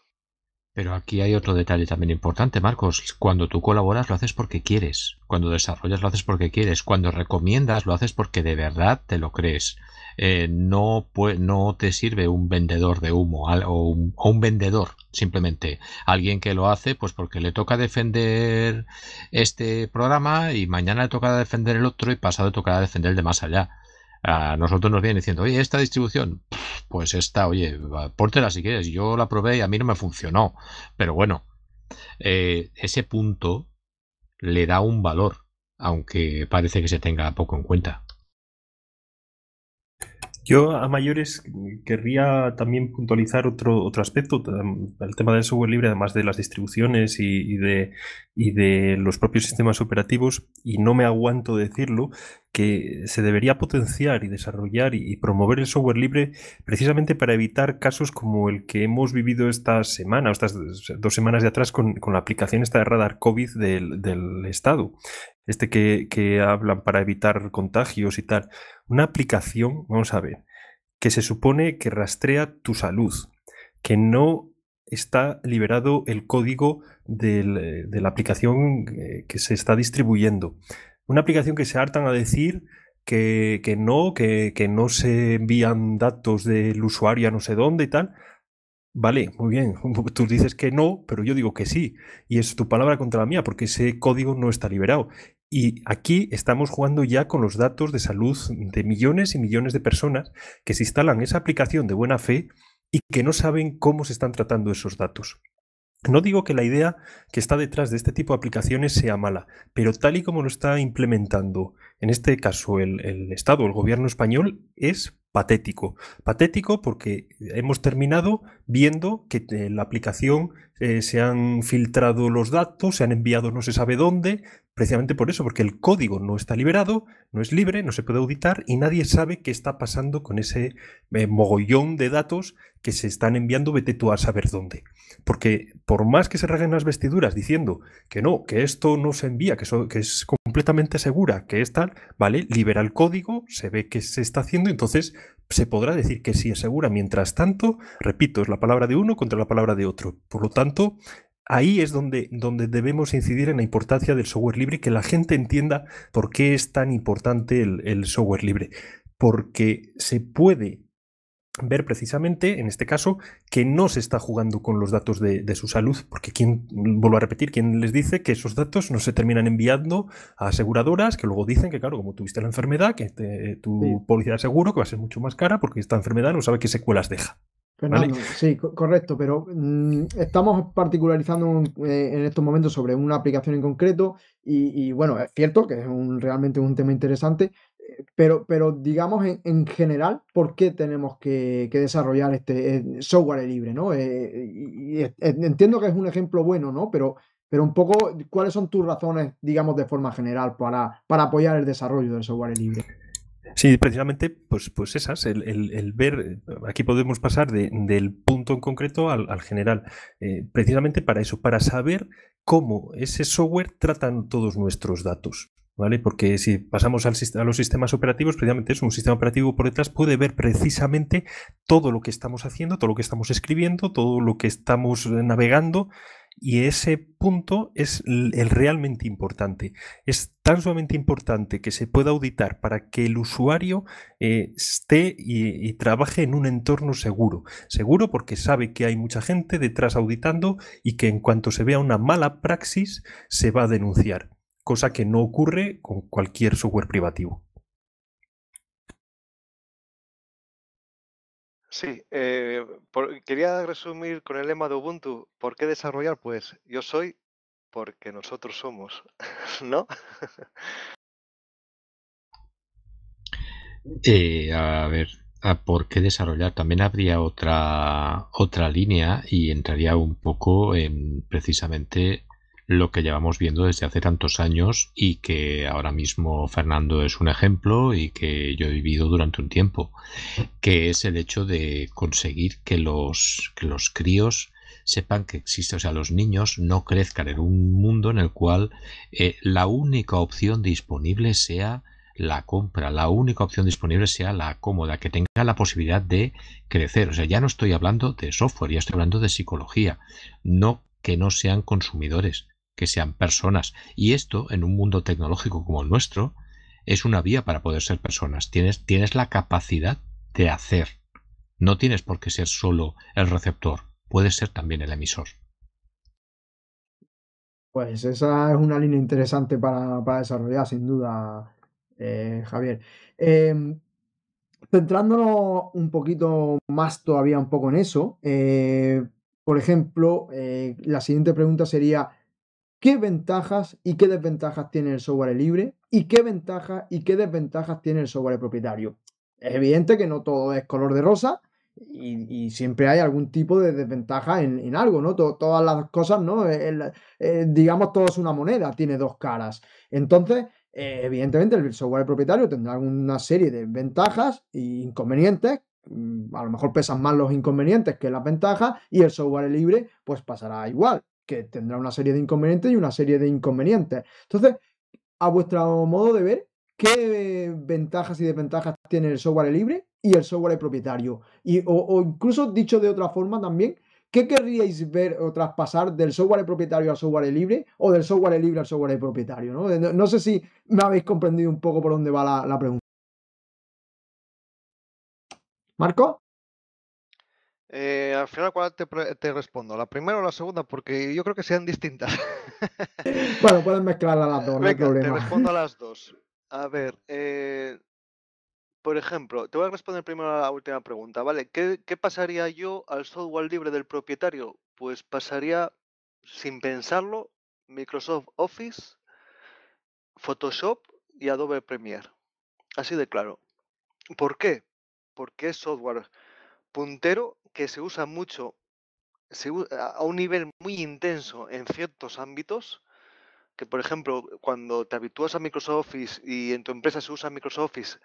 Pero aquí hay otro detalle también importante, Marcos. Cuando tú colaboras lo haces porque quieres. Cuando desarrollas lo haces porque quieres. Cuando recomiendas lo haces porque de verdad te lo crees. Eh, no, no te sirve un vendedor de humo o un, o un, vendedor, simplemente. Alguien que lo hace pues porque le toca defender este programa y mañana le toca defender el otro y pasado le tocará defender el de más allá a nosotros nos vienen diciendo, oye, esta distribución, pues esta, oye, pórtela si quieres. Yo la probé y a mí no me funcionó. Pero bueno, eh, ese punto le da un valor, aunque parece que se tenga poco en cuenta. Yo a mayores querría también puntualizar otro, otro aspecto, el tema del software libre, además de las distribuciones y, de, y de los propios sistemas operativos, y no me aguanto decirlo, que se debería potenciar y desarrollar y, promover el software libre precisamente para evitar casos como el que hemos vivido esta semana, o estas dos semanas de atrás con, la aplicación esta de radar COVID del, del Estado, este que, que hablan para evitar contagios y tal. Una aplicación, vamos a ver, que se supone que rastrea tu salud, que no está liberado el código de la aplicación eh, que se está distribuyendo. Una aplicación que se hartan a decir que, no, que, que, no se envían datos del usuario a no sé dónde y tal. Vale, muy bien. Tú dices que no, pero yo digo que sí. Y es tu palabra contra la mía, porque ese código no está liberado. Y aquí estamos jugando ya con los datos de salud de millones y millones de personas que se instalan esa aplicación de buena fe y que no saben cómo se están tratando esos datos. No digo que la idea que está detrás de este tipo de aplicaciones sea mala, pero tal y como lo está implementando, en este caso el, Estado, el gobierno español, es patético. Patético porque hemos terminado viendo que en la aplicación eh, se han filtrado los datos, se han enviado no se sabe dónde, precisamente por eso, porque el código no está liberado, no es libre, no se puede auditar y nadie sabe qué está pasando con ese eh, mogollón de datos que se están enviando, vete tú a saber dónde. Porque por más que se reguen las vestiduras diciendo que no, que esto no se envía, que, que es completamente segura, que es tal, ¿vale? Libera el código, se ve que se está haciendo, entonces se podrá decir que sí es segura. Mientras tanto, repito, es la palabra de uno contra la palabra de otro. Por lo tanto, ahí es donde, donde debemos incidir en la importancia del software libre y que la gente entienda por qué es tan importante el, software libre. Porque se puede ver precisamente, en este caso, que no se está jugando con los datos de, su salud, porque quien, vuelvo a repetir, quien les dice que esos datos no se terminan enviando a aseguradoras que luego dicen que, claro, como tuviste la enfermedad, que tu policía de seguro, que va a ser mucho más cara porque esta enfermedad no sabe qué secuelas deja. Fernando, sí, correcto, pero mm, estamos particularizando eh, en estos momentos sobre una aplicación en concreto y, bueno, es cierto que es un, realmente un tema interesante, eh, pero, pero digamos en, general, ¿por qué tenemos que, desarrollar este eh, software libre? ¿no? y, entiendo que es un ejemplo bueno, ¿no? Pero, pero un poco, ¿cuáles son tus razones, digamos, de forma general para, para apoyar el desarrollo del software libre? Sí, precisamente, pues, pues esas, el, ver, aquí podemos pasar del punto en concreto al, general, eh, precisamente para eso, para saber cómo ese software trata todos nuestros datos. ¿Vale? Porque si pasamos a los sistemas operativos, precisamente es un sistema operativo por detrás, puede ver precisamente todo lo que estamos haciendo, todo lo que estamos escribiendo, todo lo que estamos navegando y ese punto es el realmente importante. Es tan sumamente importante que se pueda auditar para que el usuario eh, esté y, trabaje en un entorno seguro. Seguro porque sabe que hay mucha gente detrás auditando y que en cuanto se vea una mala praxis se va a denunciar, cosa que no ocurre con cualquier software privativo. Sí, eh, quería resumir con el lema de Ubuntu. ¿Por qué desarrollar? Pues yo soy porque nosotros somos, ¿no? Eh, a ver, ¿por qué desarrollar? También habría otra, otra línea y entraría un poco en precisamente lo que llevamos viendo desde hace tantos años y que ahora mismo Fernando es un ejemplo y que yo he vivido durante un tiempo, que es el hecho de conseguir que los, que los críos sepan que existe, o sea, los niños no crezcan en un mundo en el cual eh, la única opción disponible sea la compra, la única opción disponible sea la cómoda, que tenga la posibilidad de crecer. O sea, ya no estoy hablando de software, ya estoy hablando de psicología, no que no sean consumidores que sean personas. Y esto, en un mundo tecnológico como el nuestro, es una vía para poder ser personas. Tienes, tienes la capacidad de hacer. No tienes por qué ser solo el receptor, puedes ser también el emisor. Pues esa es una línea interesante para, desarrollar, sin duda, eh, Javier. Em, centrándonos un poquito más todavía un poco en eso, eh, por ejemplo, eh, la siguiente pregunta sería, qué ventajas y qué desventajas tiene el software libre y qué ventajas y qué desventajas tiene el software propietario. Es evidente que no todo es color de rosa y, siempre hay algún tipo de desventaja en, algo, ¿no? todas las cosas, ¿no? Eh, digamos, todo es una moneda, tiene dos caras. Entonces, eh, evidentemente, el software propietario tendrá una serie de ventajas e inconvenientes mm, a lo mejor pesan más los inconvenientes que las ventajas y el software libre pues pasará igual que tendrá una serie de inconvenientes y una serie de inconvenientes. Entonces, a vuestro modo de ver, ¿qué ventajas y desventajas tiene el software libre y el software propietario? Y, o, incluso dicho de otra forma también, ¿qué querríais ver o traspasar del software propietario al software libre o del software libre al software propietario? No, sé si me habéis comprendido un poco por dónde va la, la pregunta. ¿Marco? Eh, al final, ¿cuál te, respondo? ¿La primera o la segunda? Porque yo creo que sean distintas. bueno, pueden mezclar a las dos, no hay problema. Te respondo a las dos. A ver, eh, por ejemplo, te voy a responder primero a la última pregunta, ¿vale? ¿Qué, pasaría yo al software libre del propietario? Pues pasaría, sin pensarlo, Microsoft Office, Photoshop y Adobe Premiere. Así de claro. ¿Por qué? porque es software puntero que se usa mucho a un nivel muy intenso en ciertos ámbitos, que por ejemplo, cuando te habitúas a Microsoft Office y en tu empresa se usa Microsoft Office,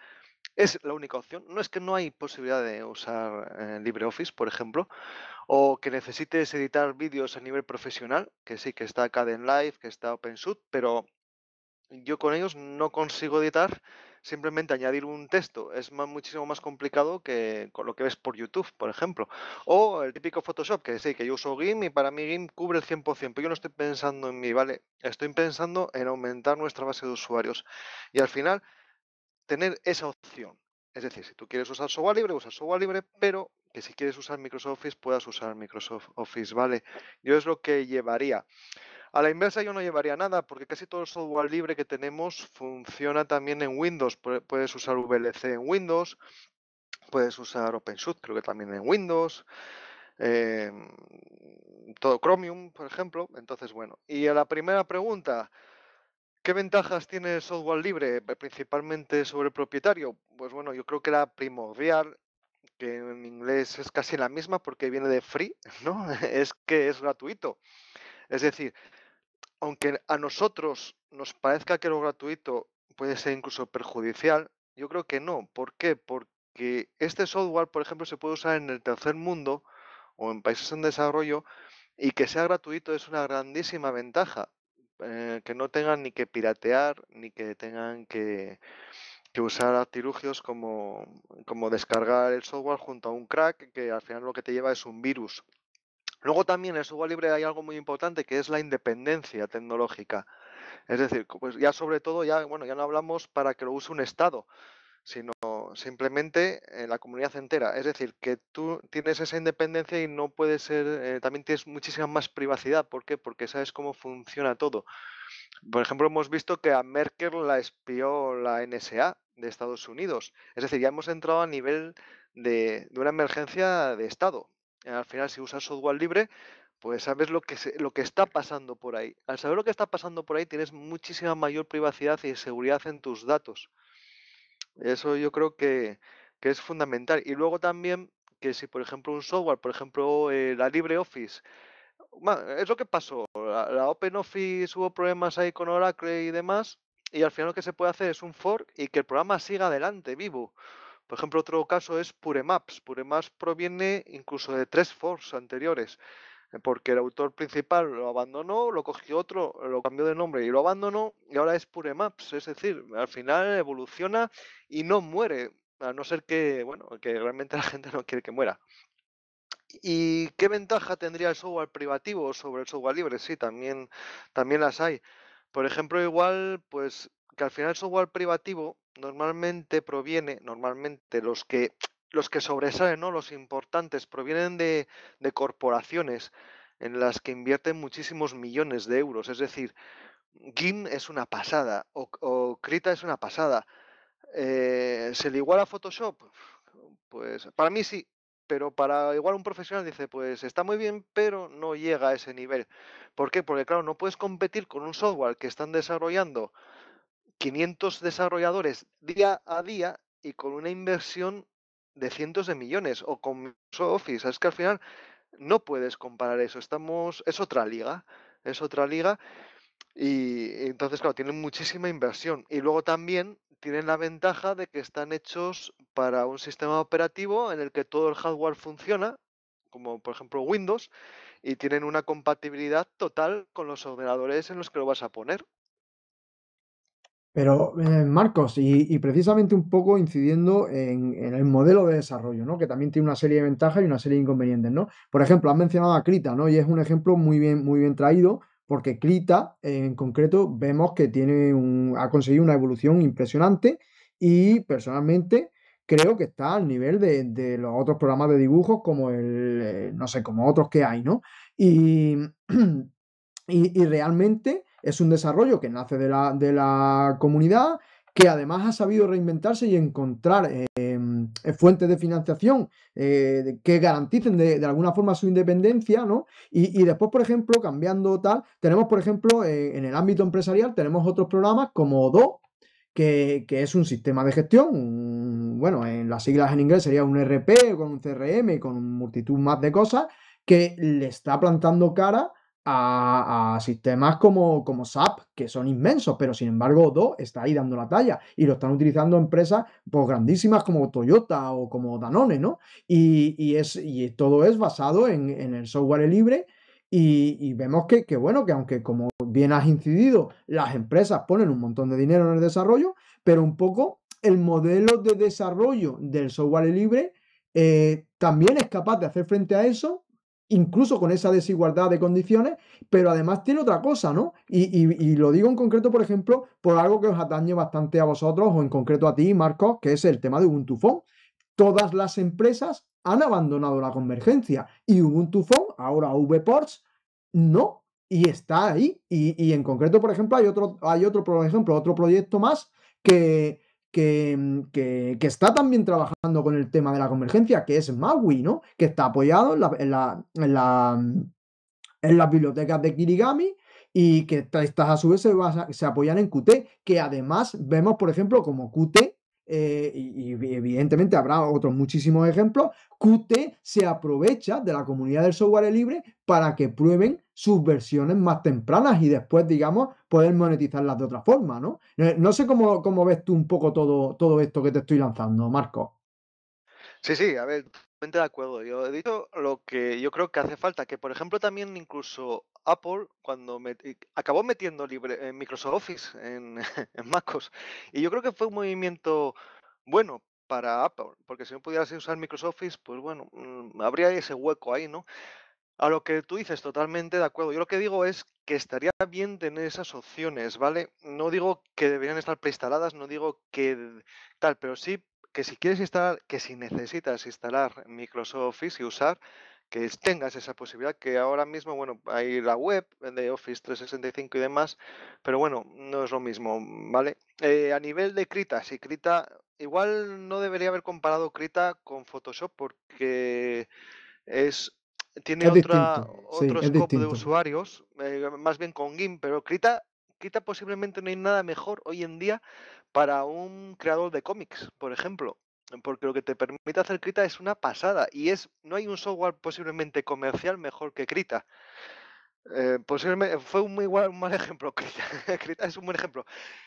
es la única opción. No es que no hay posibilidad de usar eh, LibreOffice, por ejemplo, o que necesites editar vídeos a nivel profesional, que sí, que está Caden Live, que está OpenShoot, pero yo con ellos no consigo editar simplemente añadir un texto es muchísimo más complicado que con lo que ves por YouTube, por ejemplo. O el típico Photoshop, que sí, que yo uso GIMP y para mí GIMP cubre el 100%, pero yo no estoy pensando en mí, ¿vale? Estoy pensando en aumentar nuestra base de usuarios. Y al final, tener esa opción. Es decir, si tú quieres usar software libre, usa software libre, pero que si quieres usar Microsoft Office, puedas usar Microsoft Office, ¿vale? Yo es lo que llevaría. A la inversa yo no llevaría nada porque casi todo el software libre que tenemos funciona también en Windows. Puedes usar VLC en Windows, puedes usar OpenShoot creo que también en Windows, em, todo Chromium, por ejemplo. Entonces, bueno. Y a la primera pregunta, ¿qué ventajas tiene el software libre, principalmente sobre el propietario? Pues bueno, yo creo que la primordial que en inglés es casi la misma porque viene de free, ¿no? Es que es gratuito. Es decir, aunque a nosotros nos parezca que lo gratuito puede ser incluso perjudicial, yo creo que no. ¿Por qué? Porque este software, por ejemplo, se puede usar en el tercer mundo o en países en desarrollo y que sea gratuito es una grandísima ventaja. Eh, que no tengan ni que piratear ni que tengan que, usar artilugios como descargar el software junto a un crack que al final lo que te lleva es un virus. Luego también en software libre hay algo muy importante que es la independencia tecnológica. Es decir, pues ya sobre todo, ya, bueno, ya no hablamos para que lo use un Estado, sino simplemente en la comunidad entera. Es decir, que tú tienes esa independencia y no puedes ser, eh, también tienes muchísima más privacidad. ¿Por qué? Porque sabes cómo funciona todo. Por ejemplo, hemos visto que a Merkel la espió la NSA de Estados Unidos. Es decir, ya hemos entrado a nivel de una emergencia de Estado al final si usas software libre, pues sabes lo que, lo que está pasando por ahí. Al saber lo que está pasando por ahí, tienes muchísima mayor privacidad y seguridad en tus datos. Eso yo creo que, es fundamental. Y luego también que si, por ejemplo, un software, por ejemplo, eh, la LibreOffice, es lo que pasó. La, la OpenOffice hubo problemas ahí con Oracle y demás, y al final lo que se puede hacer es un fork y que el programa siga adelante, vivo. Por ejemplo, otro caso es Puremaps. Puremaps proviene incluso de tres forks anteriores, eh, porque el autor principal lo abandonó, lo cogió otro, lo cambió de nombre y lo abandonó, y ahora es Puremaps. Es decir, al final evoluciona y no muere, a no ser que, bueno, que realmente la gente no quiere que muera. ¿Y qué ventaja tendría el software privativo sobre el software libre? Sí, también, también las hay. Por ejemplo, igual, pues que al final el software privativo normalmente proviene, normalmente los que los que sobresalen, ¿no? Los importantes provienen de, corporaciones en las que invierten muchísimos millones de euros. Es decir, GIM es una pasada o, Krita es una pasada. Eh, ¿Se le iguala a Photoshop? Pues para mí sí, pero para igual un profesional dice, pues está muy bien, pero no llega a ese nivel. ¿Por qué? Porque claro, no puedes competir con un software que están desarrollando 500 desarrolladores día a día y con una inversión de cientos de millones o con Office. Es que al final no puedes comparar eso. Estamos, es otra liga, es otra liga. Y entonces, claro, tienen muchísima inversión. Y luego también tienen la ventaja de que están hechos para un sistema operativo en el que todo el hardware funciona, como por ejemplo Windows, y tienen una compatibilidad total con los ordenadores en los que lo vas a poner. Pero, eh, Marcos, y, precisamente un poco incidiendo en, el modelo de desarrollo, ¿no? Que también tiene una serie de ventajas y una serie de inconvenientes, ¿no? Por ejemplo, has mencionado a Krita, ¿no? Y es un ejemplo muy bien, muy bien traído, porque Krita, en concreto, vemos que tiene un, ha conseguido una evolución impresionante y personalmente creo que está al nivel de, los otros programas de dibujos como el, eh, no sé, como otros que hay, ¿no? Y, y realmente es un desarrollo que nace de la, comunidad, que además ha sabido reinventarse y encontrar em, eh, fuentes de financiación eh, que garanticen de, alguna forma su independencia, ¿no? Y, después, por ejemplo, cambiando tal, tenemos, por ejemplo, eh, en el ámbito empresarial, tenemos otros programas como Do, que, es un sistema de gestión, bueno, en las siglas en inglés sería un RP con un CRM, con multitud más de cosas, que le está plantando cara a, sistemas como, como SAP, que son inmensos, pero sin embargo Do está ahí dando la talla y lo están utilizando empresas pues, grandísimas como Toyota o como Danone, ¿no? Y, es, y todo es basado en, el software libre y, vemos que, que, bueno, que aunque como bien has incidido, las empresas ponen un montón de dinero en el desarrollo, pero un poco el modelo de desarrollo del software libre eh, también es capaz de hacer frente a eso incluso con esa desigualdad de condiciones, pero además tiene otra cosa, ¿no? Y, lo digo en concreto, por ejemplo, por algo que os atañe bastante a vosotros, o en concreto a ti, Marcos, que es el tema de Ubuntu Phone. Todas las empresas han abandonado la convergencia y Ubuntu Phone, ahora VPorts, no, y está ahí. Y, en concreto, por ejemplo, hay otro, hay otro, por ejemplo, otro proyecto más que, Que, está también trabajando con el tema de la convergencia, que es Maui, ¿no? Que está apoyado en, la, las bibliotecas de Kirigami y que estas a su vez se, se, apoyan en Qt, que además vemos, por ejemplo, como Qt eh, y, evidentemente habrá otros muchísimos ejemplos, Qt se aprovecha de la comunidad del software libre para que prueben sus versiones más tempranas y después, digamos, poder monetizarlas de otra forma, ¿no? Eh, no sé cómo, cómo ves tú un poco todo, todo esto que te estoy lanzando, Marco. Sí, sí, a ver, de acuerdo. Yo he dicho lo que yo creo que hace falta, que por ejemplo también incluso Apple cuando acabó metiendo libre, en Microsoft Office en, en MacOS y yo creo que fue un movimiento bueno para Apple, porque si no pudieras usar Microsoft Office, pues bueno, mm, habría ese hueco ahí, ¿no? A lo que tú dices, totalmente de acuerdo. Yo lo que digo es que estaría bien tener esas opciones, ¿vale? No digo que deberían estar preinstaladas, no digo que tal, pero sí que si quieres instalar, que si necesitas instalar Microsoft Office y usar, que tengas esa posibilidad, que ahora mismo, bueno, hay la web de Office 365 y demás, pero bueno, no es lo mismo, ¿vale? Eh, a nivel de Krita, si Krita, igual no debería haber comparado Krita con Photoshop porque es tiene otra, otro scope de usuarios, eh, más bien con GIMP, pero Krita, Krita posiblemente no hay nada mejor hoy en día para un creador de cómics, por ejemplo. Porque lo que te permite hacer Krita es una pasada y es no hay un software posiblemente comercial mejor que Krita. Eh, posiblemente fue un, muy un mal ejemplo. Krita, es un buen ejemplo.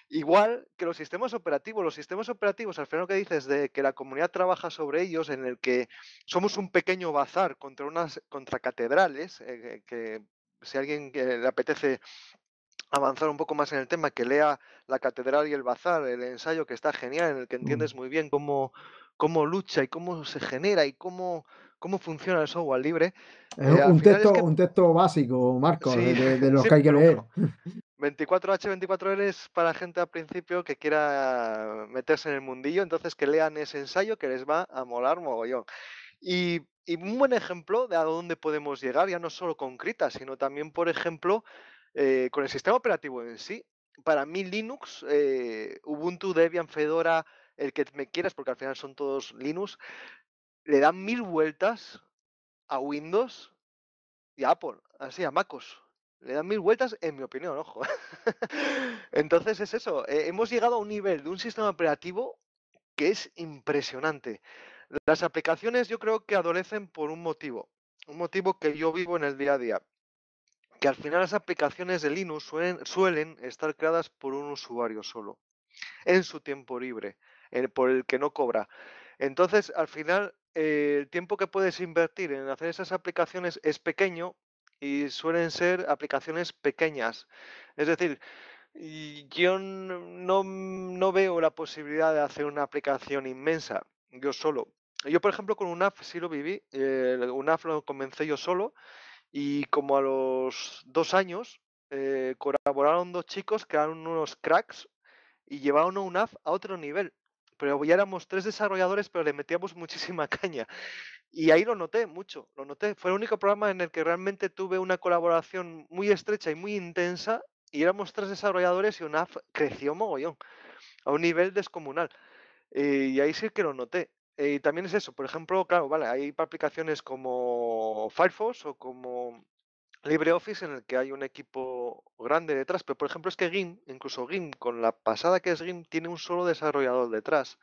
Igual que los sistemas operativos, los sistemas operativos, al final lo que dices de que la comunidad trabaja sobre ellos, en el que somos un pequeño bazar contra unas contra catedrales, eh, que si a alguien le apetece avanzar un poco más en el tema, que lea La Catedral y el Bazar, el ensayo que está genial, en el que mm. entiendes muy bien cómo, cómo lucha y cómo se genera y cómo, cómo funciona el software libre. Eh, un, texto, un texto básico, Marco, de, los que hay que leer. 24H, 24L es para gente al principio que quiera meterse en el mundillo, entonces que lean ese ensayo que les va a molar mogollón. Y, y un buen ejemplo de a dónde podemos llegar, ya no solo con Krita, sino también, por ejemplo, eh, con el sistema operativo en sí, para mí Linux, eh, Ubuntu, Debian, Fedora, el que me quieras, porque al final son todos Linux, le dan mil vueltas a Windows y a Apple, así a MacOS. Le dan mil vueltas, en mi opinión, ojo. Entonces es eso, eh, hemos llegado a un nivel de un sistema operativo que es impresionante. Las aplicaciones yo creo que adolecen por un motivo, un motivo que yo vivo en el día a día que al final las aplicaciones de Linux suelen, estar creadas por un usuario solo, en su tiempo libre, por el que no cobra. Entonces, al final, eh, el tiempo que puedes invertir en hacer esas aplicaciones es pequeño y suelen ser aplicaciones pequeñas. Es decir, yo no, no veo la posibilidad de hacer una aplicación inmensa, yo solo. Yo, por ejemplo, con UNAF sí lo viví. Eh, UNAF lo comencé yo solo y como a los dos años eh, colaboraron dos chicos que eran unos cracks y llevaron a UNAF a otro nivel. Pero ya éramos tres desarrolladores, pero le metíamos muchísima caña. Y ahí lo noté mucho, lo noté. Fue el único programa en el que realmente tuve una colaboración muy estrecha y muy intensa. Y éramos tres desarrolladores y UNAF creció mogollón, a un nivel descomunal. Eh, y ahí sí que lo noté. Eh, y también es eso, por ejemplo, claro, vale, hay aplicaciones como Firefox o como LibreOffice en el que hay un equipo grande detrás, pero por ejemplo es que GIMP, incluso GIMP, con la pasada que es GIMP, tiene un solo desarrollador detrás.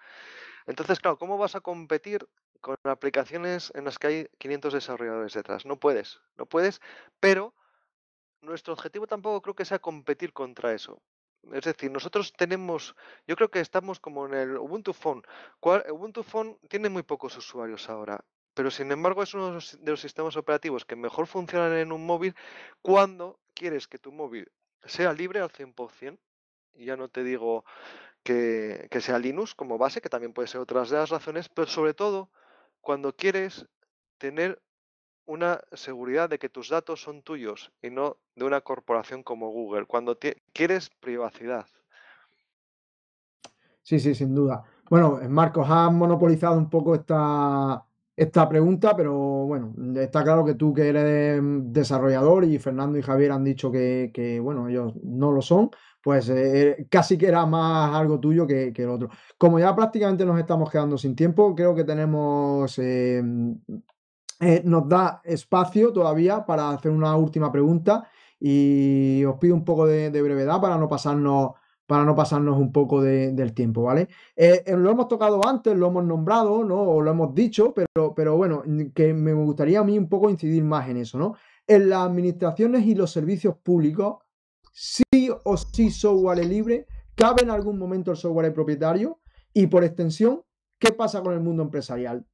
Entonces, claro, ¿cómo vas a competir con aplicaciones en las que hay 500 desarrolladores detrás? No puedes, no puedes, pero nuestro objetivo tampoco creo que sea competir contra eso. Es decir, nosotros tenemos, yo creo que estamos como en el Ubuntu Phone. Ubuntu Phone tiene muy pocos usuarios ahora, pero sin embargo es uno de los sistemas operativos que mejor funcionan en un móvil cuando quieres que tu móvil sea libre al 100%. Y ya no te digo que, que sea Linux como base, que también puede ser otras de las razones, pero sobre todo cuando quieres tener una seguridad de que tus datos son tuyos y no de una corporación como Google, cuando quieres privacidad. Sí, sí, sin duda. Bueno, Marcos, has monopolizado un poco esta, esta pregunta, pero bueno, está claro que tú que eres desarrollador y Fernando y Javier han dicho que, bueno, ellos no lo son, pues eh, casi que era más algo tuyo que, el otro. Como ya prácticamente nos estamos quedando sin tiempo, creo que tenemos eh, eh, nos da espacio todavía para hacer una última pregunta y os pido un poco de, brevedad para no pasarnos para no pasarnos un poco del tiempo, ¿vale? Eh, eh, lo hemos tocado antes, lo hemos nombrado, ¿no? O lo hemos dicho, pero, pero bueno, que me gustaría a mí un poco incidir más en eso, ¿no? En las administraciones y los servicios públicos, sí o sí software libre, ¿cabe en algún momento el software propietario? Y por extensión, ¿qué pasa con el mundo empresarial?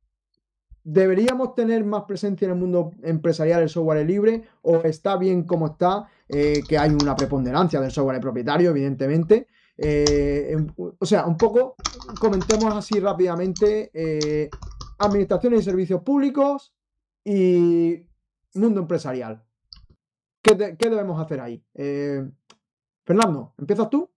¿Deberíamos tener más presencia en el mundo empresarial el software libre o está bien como está, eh, que hay una preponderancia del software propietario, evidentemente? Eh, o sea, un poco comentemos así rápidamente eh, administraciones y servicios públicos y mundo empresarial. ¿Qué, qué debemos hacer ahí? Fernando, ¿empiezas tú?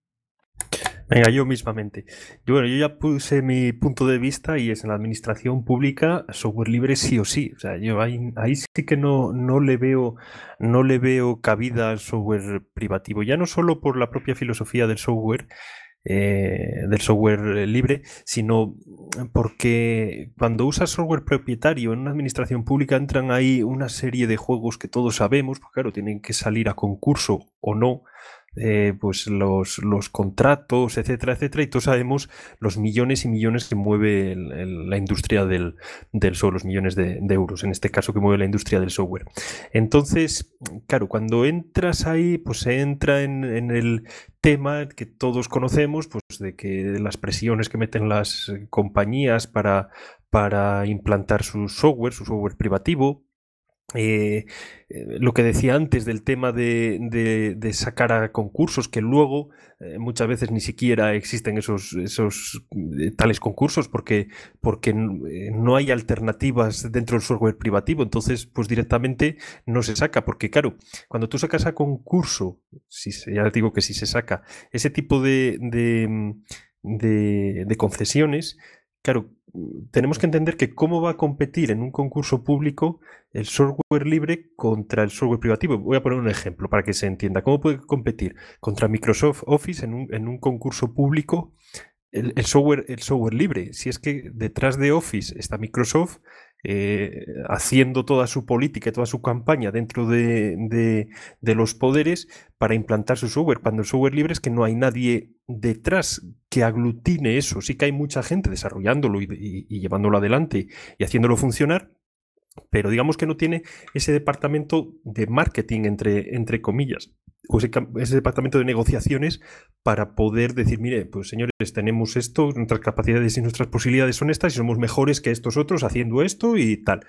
Venga, yo mismamente. Yo, bueno, yo ya puse mi punto de vista y es en la administración pública software libre sí o sí. O sea, yo ahí, ahí sí que no, no le veo, no le veo cabida al software privativo. Ya no solo por la propia filosofía del software, eh, del software libre, sino porque cuando usas software propietario en una administración pública entran ahí una serie de juegos que todos sabemos, pues claro, tienen que salir a concurso o no eh, pues los, los, contratos, etcétera, etcétera, y todos sabemos los millones y millones que mueve la industria del, del, software, los millones de, euros, en este caso que mueve la industria del software. Entonces, claro, cuando entras ahí, pues se entra en, en el tema que todos conocemos, pues de que las presiones que meten las compañías para, para implantar su software, su software privativo, eh, eh, lo que decía antes del tema de, sacar a concursos, que luego eh, muchas veces ni siquiera existen esos, tales concursos porque, no hay alternativas dentro del software privativo, entonces pues directamente no se saca, porque claro, cuando tú sacas a concurso, si ya digo que si se saca ese tipo de, de concesiones, claro, tenemos que entender que cómo va a competir en un concurso público el software libre contra el software privativo. Voy a poner un ejemplo para que se entienda. ¿Cómo puede competir contra Microsoft Office en un, en un concurso público el, software, el software libre? Si es que detrás de Office está Microsoft eh, haciendo toda su política y toda su campaña dentro de, los poderes para implantar su software. Cuando el software libre es que no hay nadie detrás que aglutine eso. Sí que hay mucha gente desarrollándolo y llevándolo adelante y haciéndolo funcionar, pero digamos que no tiene ese departamento de marketing, entre, entre comillas, ese, departamento de negociaciones para poder decir, mire, pues señores, tenemos esto, nuestras capacidades y nuestras posibilidades son estas y somos mejores que estos otros haciendo esto y tal.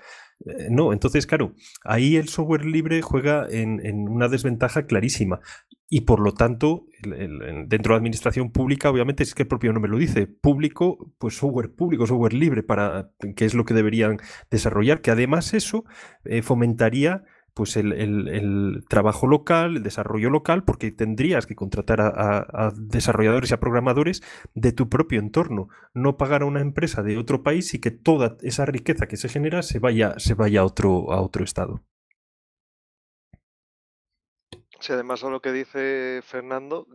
Eh, no, entonces, claro, ahí el software libre juega en, una desventaja clarísima. Y por lo tanto, dentro de la administración pública, obviamente, es que el propio nombre lo dice, público, pues software público, software libre, para que es lo que deberían desarrollar, que además eso eh, fomentaría pues el, trabajo local, el desarrollo local, porque tendrías que contratar a, desarrolladores y a programadores de tu propio entorno, no pagar a una empresa de otro país y que toda esa riqueza que se genera se vaya, se vaya a, otro, a otro estado. Sí, además a lo que dice Fernando,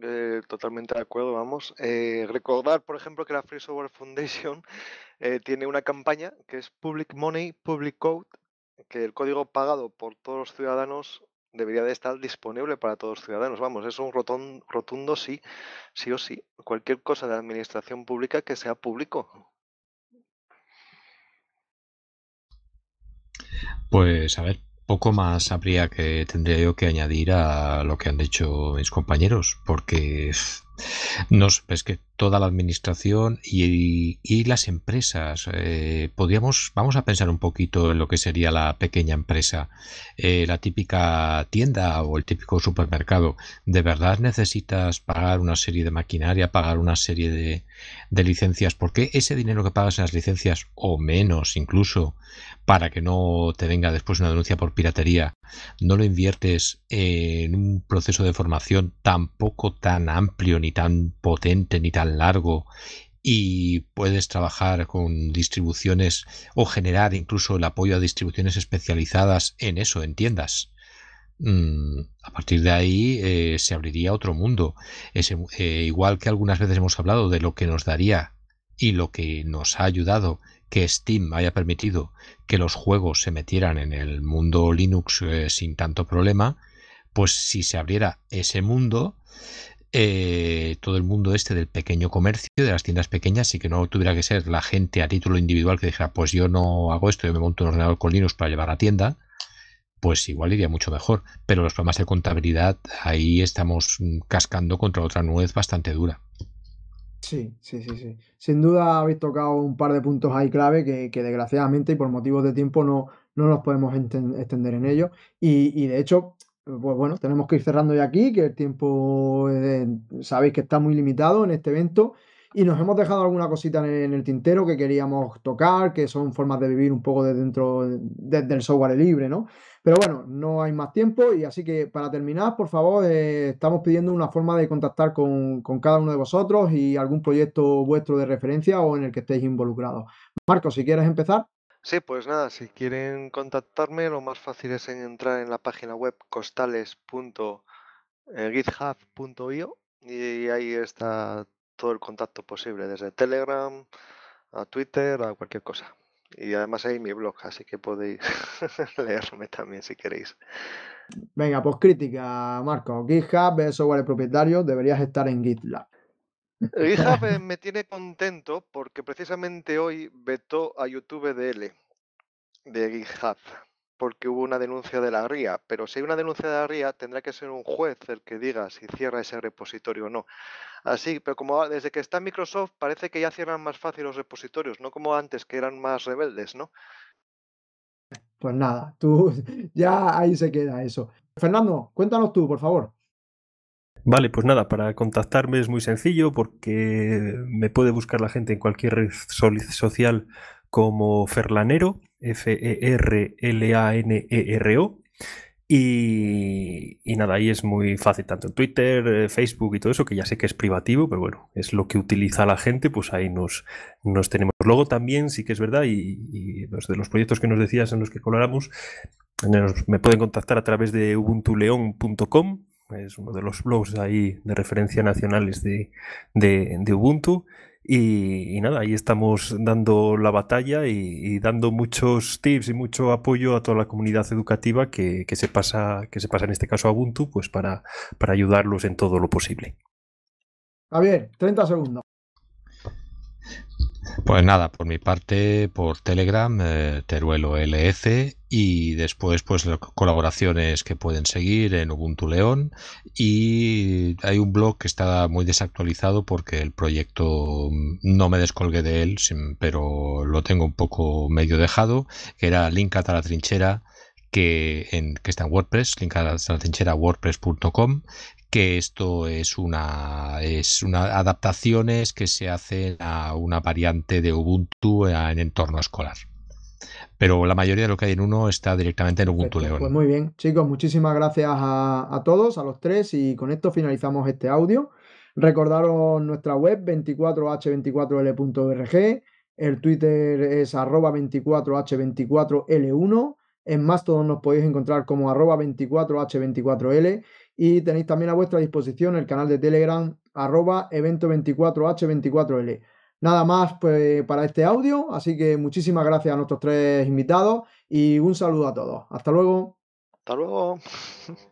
totalmente de acuerdo, vamos. Eh, recordar, por ejemplo, que la Free Software Foundation eh, tiene una campaña que es Public Money, Public Code, que el código pagado por todos los ciudadanos debería de estar disponible para todos los ciudadanos. Vamos, es un rotundo sí, sí o sí. Cualquier cosa de administración pública que sea público. Pues a ver, poco más habría que tendría yo que añadir a lo que han dicho mis compañeros, porque no es que toda la administración y, las empresas. Eh, podríamos, vamos a pensar un poquito en lo que sería la pequeña empresa, eh, la típica tienda o el típico supermercado. ¿De verdad necesitas pagar una serie de maquinaria, pagar una serie de, de licencias? ¿Por qué ese dinero que pagas en las licencias, o menos incluso, para que no te venga después una denuncia por piratería, no lo inviertes en un proceso de formación tampoco tan amplio, ni tan potente, ni tan largo y puedes trabajar con distribuciones o generar incluso el apoyo a distribuciones especializadas en eso, en tiendas. Mm, a partir de ahí eh, se abriría otro mundo. Eh, igual que algunas veces hemos hablado de lo que nos daría y lo que nos ha ayudado que Steam haya permitido que los juegos se metieran en el mundo Linux eh, sin tanto problema, pues si se abriera ese mundo, eh, todo el mundo este del pequeño comercio, de las tiendas pequeñas, y que no tuviera que ser la gente a título individual que dijera, pues yo no hago esto, yo me monto un ordenador con Linux para llevar a tienda, pues igual iría mucho mejor. Pero los problemas de contabilidad, ahí estamos cascando contra otra nuez bastante dura. Sí, sí, sí, sí. Sin duda habéis tocado un par de puntos ahí clave que, desgraciadamente y por motivos de tiempo no, no nos podemos extender en ellos. Y, y de hecho, pues bueno, tenemos que ir cerrando ya aquí, que el tiempo eh, sabéis que está muy limitado en este evento y nos hemos dejado alguna cosita en el, tintero que queríamos tocar, que son formas de vivir un poco de dentro del software libre, ¿no? Pero bueno, no hay más tiempo y así que para terminar, por favor, eh, estamos pidiendo una forma de contactar con, con, cada uno de vosotros y algún proyecto vuestro de referencia o en el que estéis involucrados. Marco, si quieres empezar. Sí, pues nada, si quieren contactarme, lo más fácil es entrar en la página web costales.github.io y ahí está todo el contacto posible, desde Telegram a Twitter a cualquier cosa. Y además hay mi blog, así que podéis leerme también si queréis. Venga, pues crítica, Marco. GitHub es software propietario, deberías estar en GitLab. GitHub me tiene contento porque precisamente hoy vetó a YouTube DL de GitHub porque hubo una denuncia de la RIA, pero si hay una denuncia de la RIA tendrá que ser un juez el que diga si cierra ese repositorio o no. Así, pero como desde que está Microsoft parece que ya cierran más fácil los repositorios, no como antes que eran más rebeldes, ¿no? Pues nada, tú ya ahí se queda eso. Fernando, cuéntanos tú, por favor. Vale, pues nada, para contactarme es muy sencillo porque me puede buscar la gente en cualquier red social como Ferlanero, F-E-R-L-A-N-E-R-O. Y, nada, ahí es muy fácil, tanto en Twitter, eh, Facebook y todo eso, que ya sé que es privativo, pero bueno, es lo que utiliza la gente, pues ahí nos, nos tenemos. Luego también sí que es verdad, y, los de los proyectos que nos decías en los que coloramos, me pueden contactar a través de ubuntuleon.com, es uno de los blogs ahí de referencia nacionales de, Ubuntu. Y, nada, ahí estamos dando la batalla y, dando muchos tips y mucho apoyo a toda la comunidad educativa que, se, pasa, que se pasa en este caso a Ubuntu, pues para, para ayudarlos en todo lo posible. Javier, 30 segundos. Pues nada, por mi parte, por Telegram, eh, Teruelo LF y después pues colaboraciones que pueden seguir en Ubuntu León. Y hay un blog que está muy desactualizado porque el proyecto mm, no me descolgué de él, pero lo tengo un poco medio dejado, que era Link a la trinchera que, en, que está en WordPress, link a la trinchera wordpress.com, que esto es una es una adaptaciones que se hacen a una variante de Ubuntu en entorno escolar. Pero la mayoría de lo que hay en uno está directamente en Ubuntu León. Pues muy bien, chicos, muchísimas gracias a, todos, a los tres, y con esto finalizamos este audio. Recordaros nuestra web 24h24l.org, el Twitter es arroba 24h24l1, en más todos nos podéis encontrar como arroba 24h24l y tenéis también a vuestra disposición el canal de Telegram arroba evento24h24l. Nada más pues, para este audio, así que muchísimas gracias a nuestros tres invitados y un saludo a todos. Hasta luego. Hasta luego.